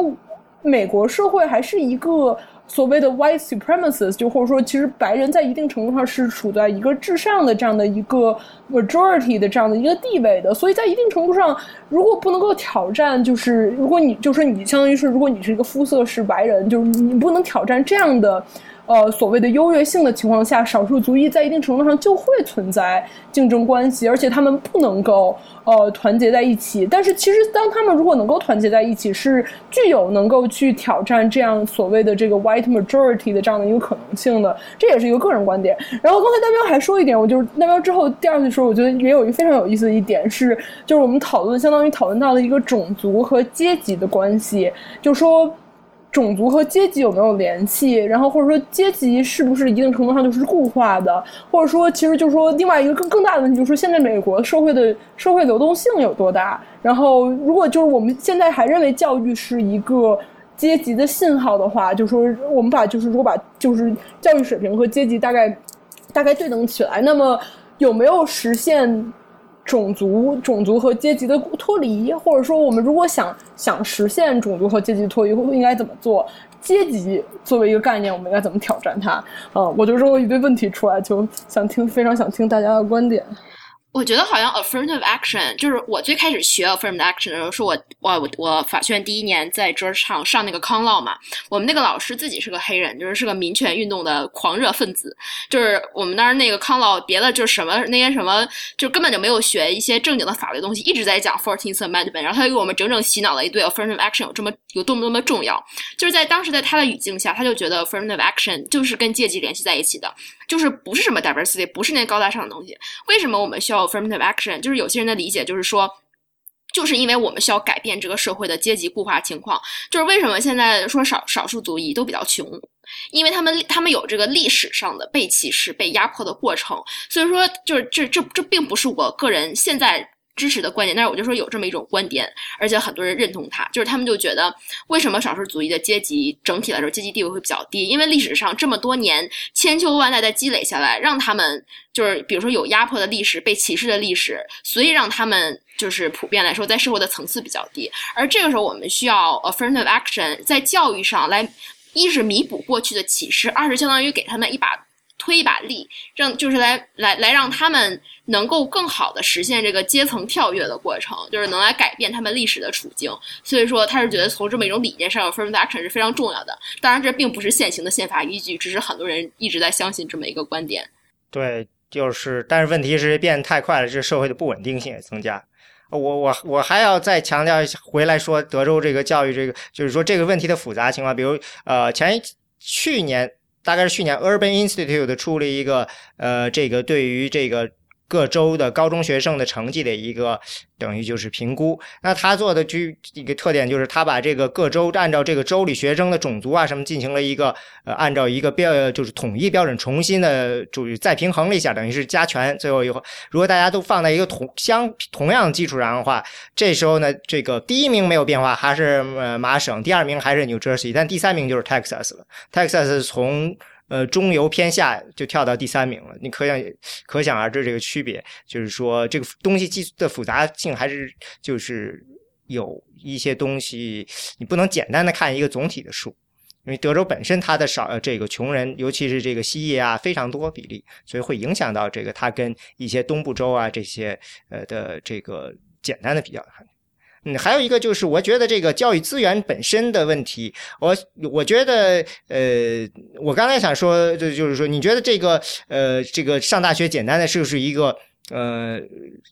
美国社会还是一个。所谓的 white supremacists，就或者说，其实白人在一定程度上是处在一个至上的这样的一个 majority 的这样的一个地位的，所以在一定程度上，如果不能够挑战，就是如果你就说你相当于是，如果你是一个肤色是白人，就是你不能挑战这样的。呃，所谓的优越性的情况下，少数族裔在一定程度上就会存在竞争关系，而且他们不能够呃团结在一起。但是，其实当他们如果能够团结在一起，是具有能够去挑战这样所谓的这个 white majority 的这样的一个可能性的。这也是一个个人观点。然后刚才代表还说一点，我就是代表之后第二句说，我觉得也有一个非常有意思的一点是，就是我们讨论相当于讨论到了一个种族和阶级的关系，就说。种族和阶级有没有联系？然后或者说阶级是不是一定程度上就是固化的？或者说，其实就是说另外一个更更大的问题，就是说现在美国社会的社会流动性有多大？然后如果就是我们现在还认为教育是一个阶级的信号的话，就说我们把就是如果把就是教育水平和阶级大概大概对等起来，那么有没有实现？种族、种族和阶级的脱离，或者说，我们如果想想实现种族和阶级脱离，应该怎么做？阶级作为一个概念，我们应该怎么挑战它？嗯，我就扔了一堆问题出来，就想听，非常想听大家的观点。我觉得好像 affirmative action 就是我最开始学 affirmative action 的时候，是我我我我法学院第一年在 Georgetown 上那个康 law 嘛，我们那个老师自己是个黑人，就是是个民权运动的狂热分子，就是我们那儿那个康 law 别的就是什么那些什么，就根本就没有学一些正经的法律东西，一直在讲 Fourteenth Amendment，然后他就给我们整整洗脑了一堆 affirmative action 有这么有多么多么重要，就是在当时在他的语境下，他就觉得 affirmative action 就是跟阶级联系在一起的。就是不是什么 diversity，不是那高大上的东西。为什么我们需要 affirmative action？就是有些人的理解就是说，就是因为我们需要改变这个社会的阶级固化情况。就是为什么现在说少少数族裔都比较穷，因为他们他们有这个历史上的被歧视、被压迫的过程。所以说，就是这这这并不是我个人现在。支持的观点，但是我就说有这么一种观点，而且很多人认同他，就是他们就觉得，为什么少数族裔的阶级整体来说阶级地位会比较低？因为历史上这么多年千秋万代的积累下来，让他们就是比如说有压迫的历史、被歧视的历史，所以让他们就是普遍来说在社会的层次比较低。而这个时候，我们需要 affirmative action 在教育上来，一是弥补过去的歧视，二是相当于给他们一把。推一把力，让就是来来来让他们能够更好的实现这个阶层跳跃的过程，就是能来改变他们历史的处境。所以说，他是觉得从这么一种理念上，affirmative action 是非常重要的。当然，这并不是现行的宪法依据，只是很多人一直在相信这么一个观点。对，就是，但是问题是变太快了，这社会的不稳定性也增加。我我我还要再强调一下，回来说德州这个教育这个，就是说这个问题的复杂情况，比如呃前去年。大概是去年，Urban Institute 出了一个，呃，这个对于这个。各州的高中学生的成绩的一个等于就是评估，那他做的就一个特点就是他把这个各州按照这个州里学生的种族啊什么进行了一个呃按照一个标就是统一标准重新的注再平衡了一下，等于是加权。最后以后如果大家都放在一个同相同样基础上的话，这时候呢这个第一名没有变化，还是呃麻省，第二名还是 New Jersey，但第三名就是 Texas 了。Texas 从呃，中游偏下就跳到第三名了，你可想可想而知这个区别，就是说这个东西技的复杂性还是就是有一些东西你不能简单的看一个总体的数，因为德州本身它的少这个穷人，尤其是这个西裔啊非常多比例，所以会影响到这个它跟一些东部州啊这些呃的这个简单的比较。嗯，还有一个就是，我觉得这个教育资源本身的问题，我我觉得，呃，我刚才想说，就就是说，你觉得这个，呃，这个上大学简单的是不是一个，呃，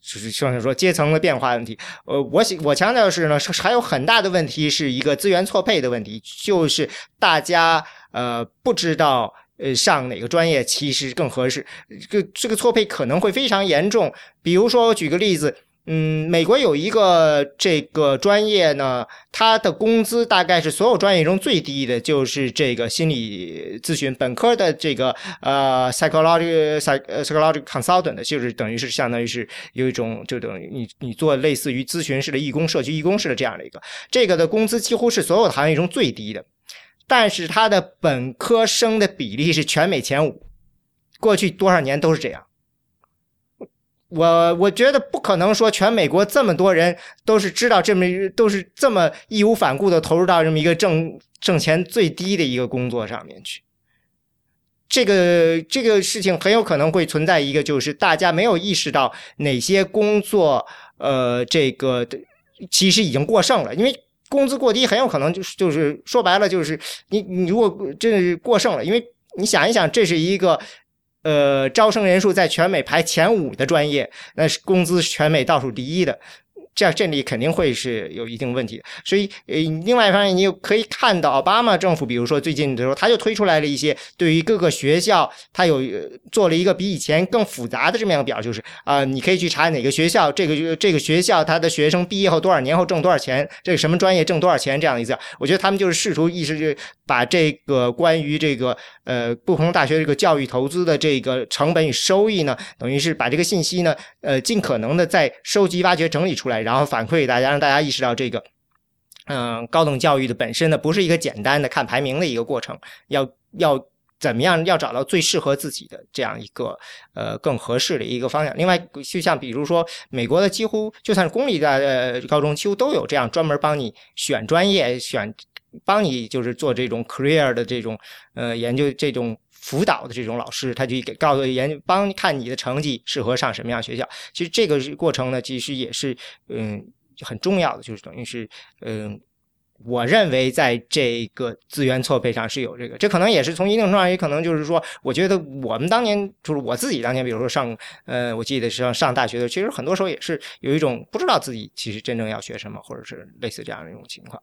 就是像说阶层的变化问题？呃，我我强调的是呢，还有很大的问题是一个资源错配的问题，就是大家呃不知道呃上哪个专业其实更合适，这个这个错配可能会非常严重。比如说，我举个例子。嗯，美国有一个这个专业呢，它的工资大概是所有专业中最低的，就是这个心理咨询本科的这个呃 psychology psych psychology consultant，就是等于是相当于是有一种就等于你你做类似于咨询式的义工、社区义工式的这样的一个，这个的工资几乎是所有的行业中最低的，但是它的本科生的比例是全美前五，过去多少年都是这样。我我觉得不可能说全美国这么多人都是知道这么都是这么义无反顾的投入到这么一个挣挣钱最低的一个工作上面去。这个这个事情很有可能会存在一个，就是大家没有意识到哪些工作，呃，这个其实已经过剩了，因为工资过低，很有可能就是就是说白了就是你你如果真是过剩了，因为你想一想，这是一个。呃，招生人数在全美排前五的专业，那是工资全美倒数第一的。这样这里肯定会是有一定问题，所以呃，另外一方面，你又可以看到奥巴马政府，比如说最近的时候，他就推出来了一些对于各个学校，他有做了一个比以前更复杂的这么样表，就是啊，你可以去查哪个学校，这个这个学校他的学生毕业后多少年后挣多少钱，这个什么专业挣多少钱这样的一个，我觉得他们就是试图意识把这个关于这个呃不同大学这个教育投资的这个成本与收益呢，等于是把这个信息呢，呃，尽可能的在收集、挖掘、整理出来。然后反馈给大家，让大家意识到这个，嗯，高等教育的本身呢，不是一个简单的看排名的一个过程，要要怎么样，要找到最适合自己的这样一个呃更合适的一个方向。另外，就像比如说，美国的几乎就算是公立的呃高中，几乎都有这样专门帮你选专业、选帮你就是做这种 career 的这种呃研究这种。辅导的这种老师，他就给告诉研帮看你的成绩适合上什么样学校。其实这个过程呢，其实也是嗯很重要的，就是等于是嗯，我认为在这个资源错配上是有这个，这可能也是从一定程度上，也可能就是说，我觉得我们当年就是我自己当年，比如说上呃，我记得是上上大学的，其实很多时候也是有一种不知道自己其实真正要学什么，或者是类似这样的一种情况。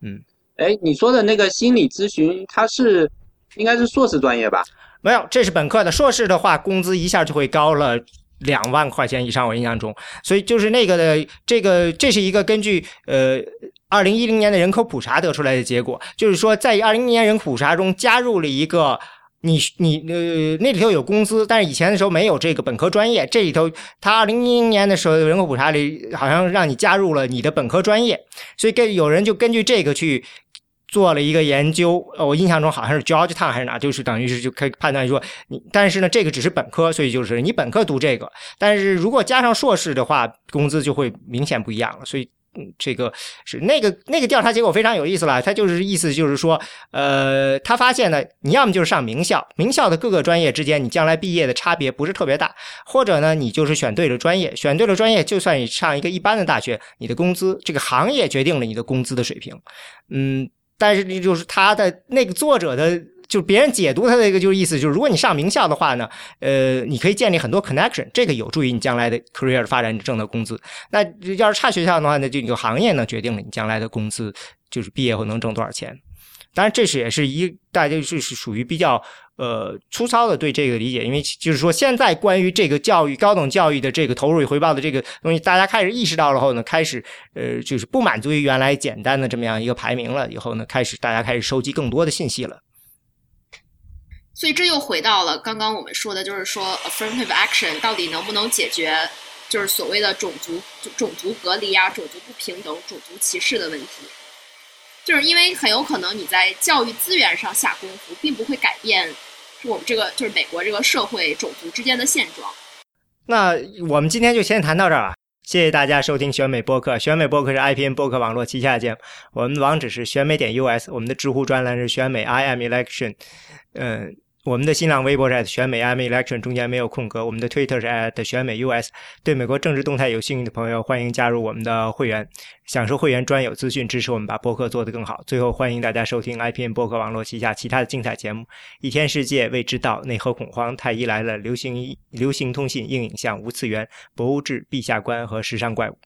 嗯，哎，你说的那个心理咨询，它是？应该是硕士专业吧？没有，这是本科的。硕士的话，工资一下就会高了两万块钱以上，我印象中。所以就是那个的，这个这是一个根据呃二零一零年的人口普查得出来的结果，就是说在二零一年人口普查中加入了一个你你呃那里头有工资，但是以前的时候没有这个本科专业。这里头他二零一零年的时候人口普查里好像让你加入了你的本科专业，所以跟有人就根据这个去。做了一个研究，我印象中好像是 Georgetown 还是哪，就是等于是就可以判断说你，但是呢，这个只是本科，所以就是你本科读这个，但是如果加上硕士的话，工资就会明显不一样了。所以，嗯，这个是那个那个调查结果非常有意思了，他就是意思就是说，呃，他发现呢，你要么就是上名校，名校的各个专业之间，你将来毕业的差别不是特别大，或者呢，你就是选对了专业，选对了专业，就算你上一个一般的大学，你的工资这个行业决定了你的工资的水平，嗯。但是，你就是他的那个作者的，就别人解读他的一个就是意思，就是如果你上名校的话呢，呃，你可以建立很多 connection，这个有助于你将来的 career 发展，挣的工资。那要是差学校的话，那就你就行业呢决定了你将来的工资，就是毕业后能挣多少钱。当然，这是也是一大家就是属于比较呃粗糙的对这个理解，因为就是说现在关于这个教育高等教育的这个投入与回报的这个东西，大家开始意识到了后呢，开始呃就是不满足于原来简单的这么样一个排名了，以后呢，开始大家开始收集更多的信息了。所以这又回到了刚刚我们说的，就是说 affirmative action 到底能不能解决，就是所谓的种族种族隔离啊、种族不平等、种族歧视的问题。就是因为很有可能你在教育资源上下功夫，并不会改变我们这个就是美国这个社会种族之间的现状。那我们今天就先谈到这儿吧。谢谢大家收听选美播客。选美播客是 IPN 播客网络旗下节目。我们的网址是选美点 US，我们的知乎专栏是选美 I am election。嗯。我们的新浪微博是 at 选美 M election，中间没有空格。我们的 Twitter 是 at 选美 US。对美国政治动态有兴趣的朋友，欢迎加入我们的会员，享受会员专有资讯，支持我们把播客做得更好。最后，欢迎大家收听 IPN 播客网络旗下其他的精彩节目：一天世界、未知道、内核恐慌、太医来了、流行流行通信、硬影像、无次元、博物志、陛下观和时尚怪物。